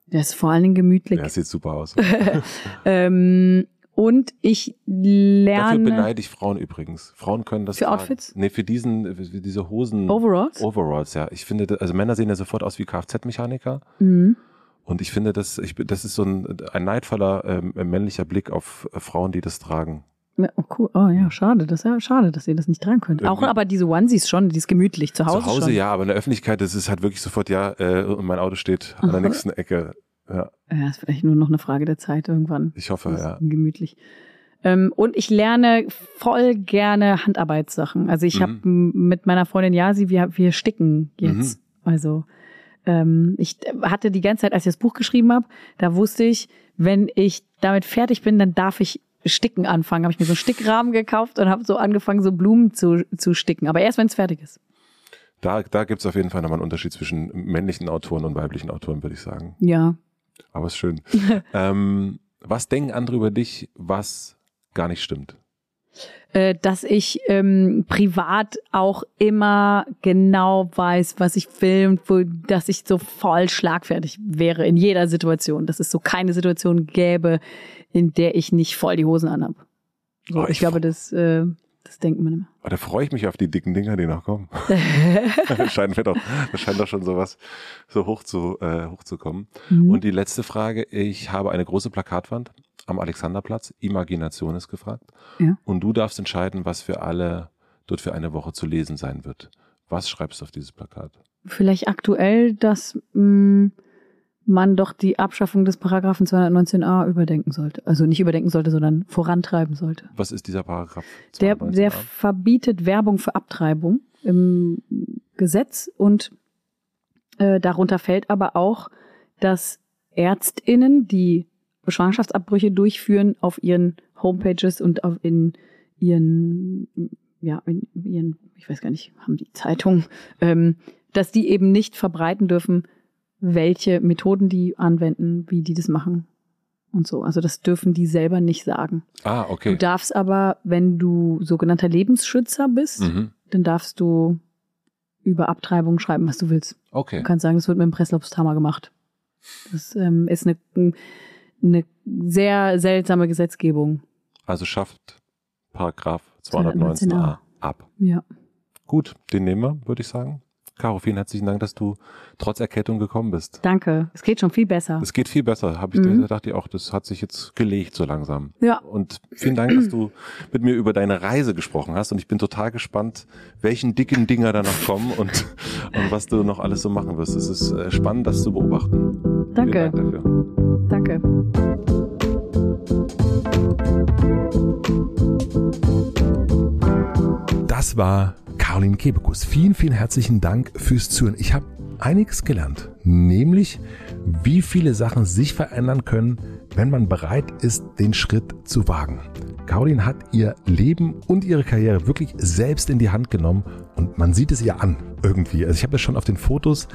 Das ist vor allen Dingen gemütlich. Ja, sieht super aus. Ähm, und ich Dafür lerne beneide ich Frauen übrigens. Frauen können das Für tragen. Outfits? Nee, für diesen, für diese Hosen. Overalls. Overalls, ja. Ich finde, also Männer sehen ja sofort aus wie Kfz-Mechaniker. Mhm. Und ich finde, das, ich, das ist so ein, ein neidvoller ähm, männlicher Blick auf Frauen, die das tragen. Oh, cool. oh ja, schade, das ist ja schade, dass ihr das nicht tragen könnt. Auch aber diese Onesies schon, die ist gemütlich zu Hause. Zu Hause schon. ja, aber in der Öffentlichkeit, das ist halt wirklich sofort, ja, äh, und mein Auto steht an der Aha. nächsten Ecke. Ja, Ja, ist vielleicht nur noch eine Frage der Zeit irgendwann. ich hoffe, ja. Gemütlich. Ähm, und ich lerne voll gerne Handarbeitssachen. Also ich Mhm. habe mit meiner Freundin Yasi, wir, wir sticken jetzt. Mhm. Also ähm, ich hatte die ganze Zeit, als ich das Buch geschrieben habe, da wusste ich, wenn ich damit fertig bin, dann darf ich Sticken anfangen. Habe ich mir so einen Stickrahmen gekauft und habe so angefangen, so Blumen zu, zu sticken. Aber erst, wenn es fertig ist. Da, da gibt es auf jeden Fall nochmal einen Unterschied zwischen männlichen Autoren und weiblichen Autoren, würde ich sagen. Ja. Aber ist schön. ähm, was denken andere über dich, was gar nicht stimmt? Äh, dass ich ähm, privat auch immer genau weiß, was ich filmt, wo, dass ich so voll schlagfertig wäre in jeder Situation, dass es so keine Situation gäbe, in der ich nicht voll die Hosen anhab. So, Oh, ich, ich- glaube, das, äh, das denkt man immer. Oh, da freue ich mich auf die dicken Dinger, die noch kommen. das, scheint mir doch, das scheint doch schon sowas so hoch zu, äh, hochzukommen. Mhm. Und die letzte Frage, ich habe eine große Plakatwand am Alexanderplatz. Imagination ist gefragt. Ja. Und du darfst entscheiden, was für alle dort für eine Woche zu lesen sein wird. Was schreibst du auf dieses Plakat? Vielleicht aktuell, dass mh, man doch die Abschaffung des Paragraphen 219a überdenken sollte. Also nicht überdenken sollte, sondern vorantreiben sollte. Was ist dieser Paragraph? Der, 92a? der verbietet Werbung für Abtreibung im Gesetz und äh, darunter fällt aber auch, dass ärztinnen, die Schwangerschaftsabbrüche durchführen, auf ihren Homepages und auf in ihren, ja, in ihren, ich weiß gar nicht, haben die Zeitung, ähm, dass die eben nicht verbreiten dürfen, welche Methoden die anwenden, wie die das machen und so. Also das dürfen die selber nicht sagen. ah, Du okay. darfst aber, wenn du sogenannter Lebensschützer bist, Mhm. dann darfst du über Abtreibung schreiben, was du willst. Okay. Du kannst sagen, das wird mit dem Presslufthammer gemacht. Das ähm, ist eine, eine sehr seltsame Gesetzgebung. Also schafft Paragraph 219a 219a. ab. Ja. Gut, den nehmen wir, würde ich sagen. Caro, vielen herzlichen Dank, dass du trotz Erkältung gekommen bist. Danke. Es geht schon viel besser. Es geht viel besser, habe ich Mhm. da dachte ich auch, das hat sich jetzt gelegt so langsam. Ja. Und vielen Dank, dass du mit mir über deine Reise gesprochen hast und ich bin total gespannt, welchen dicken Dinger da noch kommen und, und was du noch alles so machen wirst. Es ist äh, spannend, das zu beobachten. Danke. Vielen Dank dafür. Danke. Das war Caroline Kebekus. Vielen, vielen herzlichen Dank fürs Zuhören. Ich habe einiges gelernt, nämlich wie viele Sachen sich verändern können, wenn man bereit ist, den Schritt zu wagen. Caroline hat ihr Leben und ihre Karriere wirklich selbst in die Hand genommen und man sieht es ihr an irgendwie. Also ich habe das schon auf den Fotos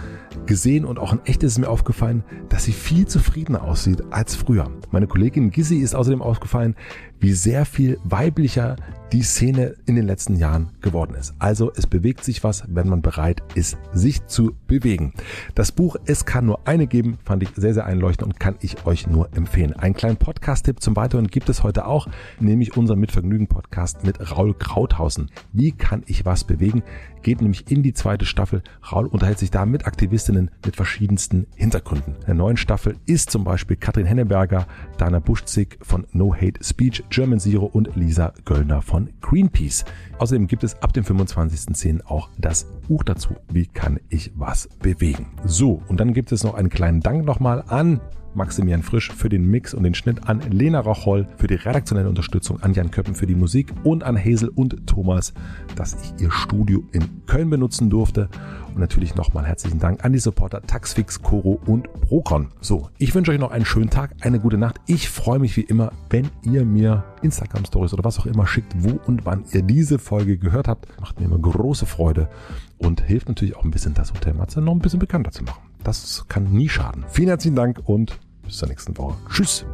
gesehen und auch in echt ist es mir aufgefallen, dass sie viel zufriedener aussieht als früher. Meine Kollegin Gizzy ist außerdem aufgefallen, wie sehr viel weiblicher die Szene in den letzten Jahren geworden ist. Also es bewegt sich was, wenn man bereit ist, sich zu bewegen. Das Buch Es kann nur eine geben, fand ich sehr, sehr einleuchtend und kann ich euch nur empfehlen. Einen kleinen Podcast-Tipp zum Weiteren gibt es heute auch, nämlich unser Mitvergnügen-Podcast mit Raul Krauthausen. Wie kann ich was bewegen? Geht nämlich in die zweite Staffel. Raul unterhält sich da mit Aktivistinnen mit verschiedensten Hintergründen. In der neuen Staffel ist zum Beispiel Katrin Henneberger, Dana Buschzig von No Hate Speech, German Zero und Lisa Göllner von Greenpeace. Außerdem gibt es ab dem 25.10. auch das Buch dazu. Wie kann ich was bewegen? So, und dann gibt es noch einen kleinen Dank nochmal an Maximilian Frisch für den Mix und den Schnitt, an Lena Rocholl für die redaktionelle Unterstützung, an Jan Köppen für die Musik und an Hazel und Thomas, dass ich ihr Studio in Köln benutzen durfte. Und natürlich nochmal herzlichen Dank an die Supporter Taxfix, Coro und Procon. So, ich wünsche euch noch einen schönen Tag, eine gute Nacht. Ich freue mich wie immer, wenn ihr mir Instagram Stories oder was auch immer schickt, wo und wann ihr diese Folge gehört habt. Macht mir immer große Freude und hilft natürlich auch ein bisschen das Hotel Matze noch ein bisschen bekannter zu machen. Das kann nie schaden. Vielen herzlichen Dank und bis zur nächsten Woche. Tschüss.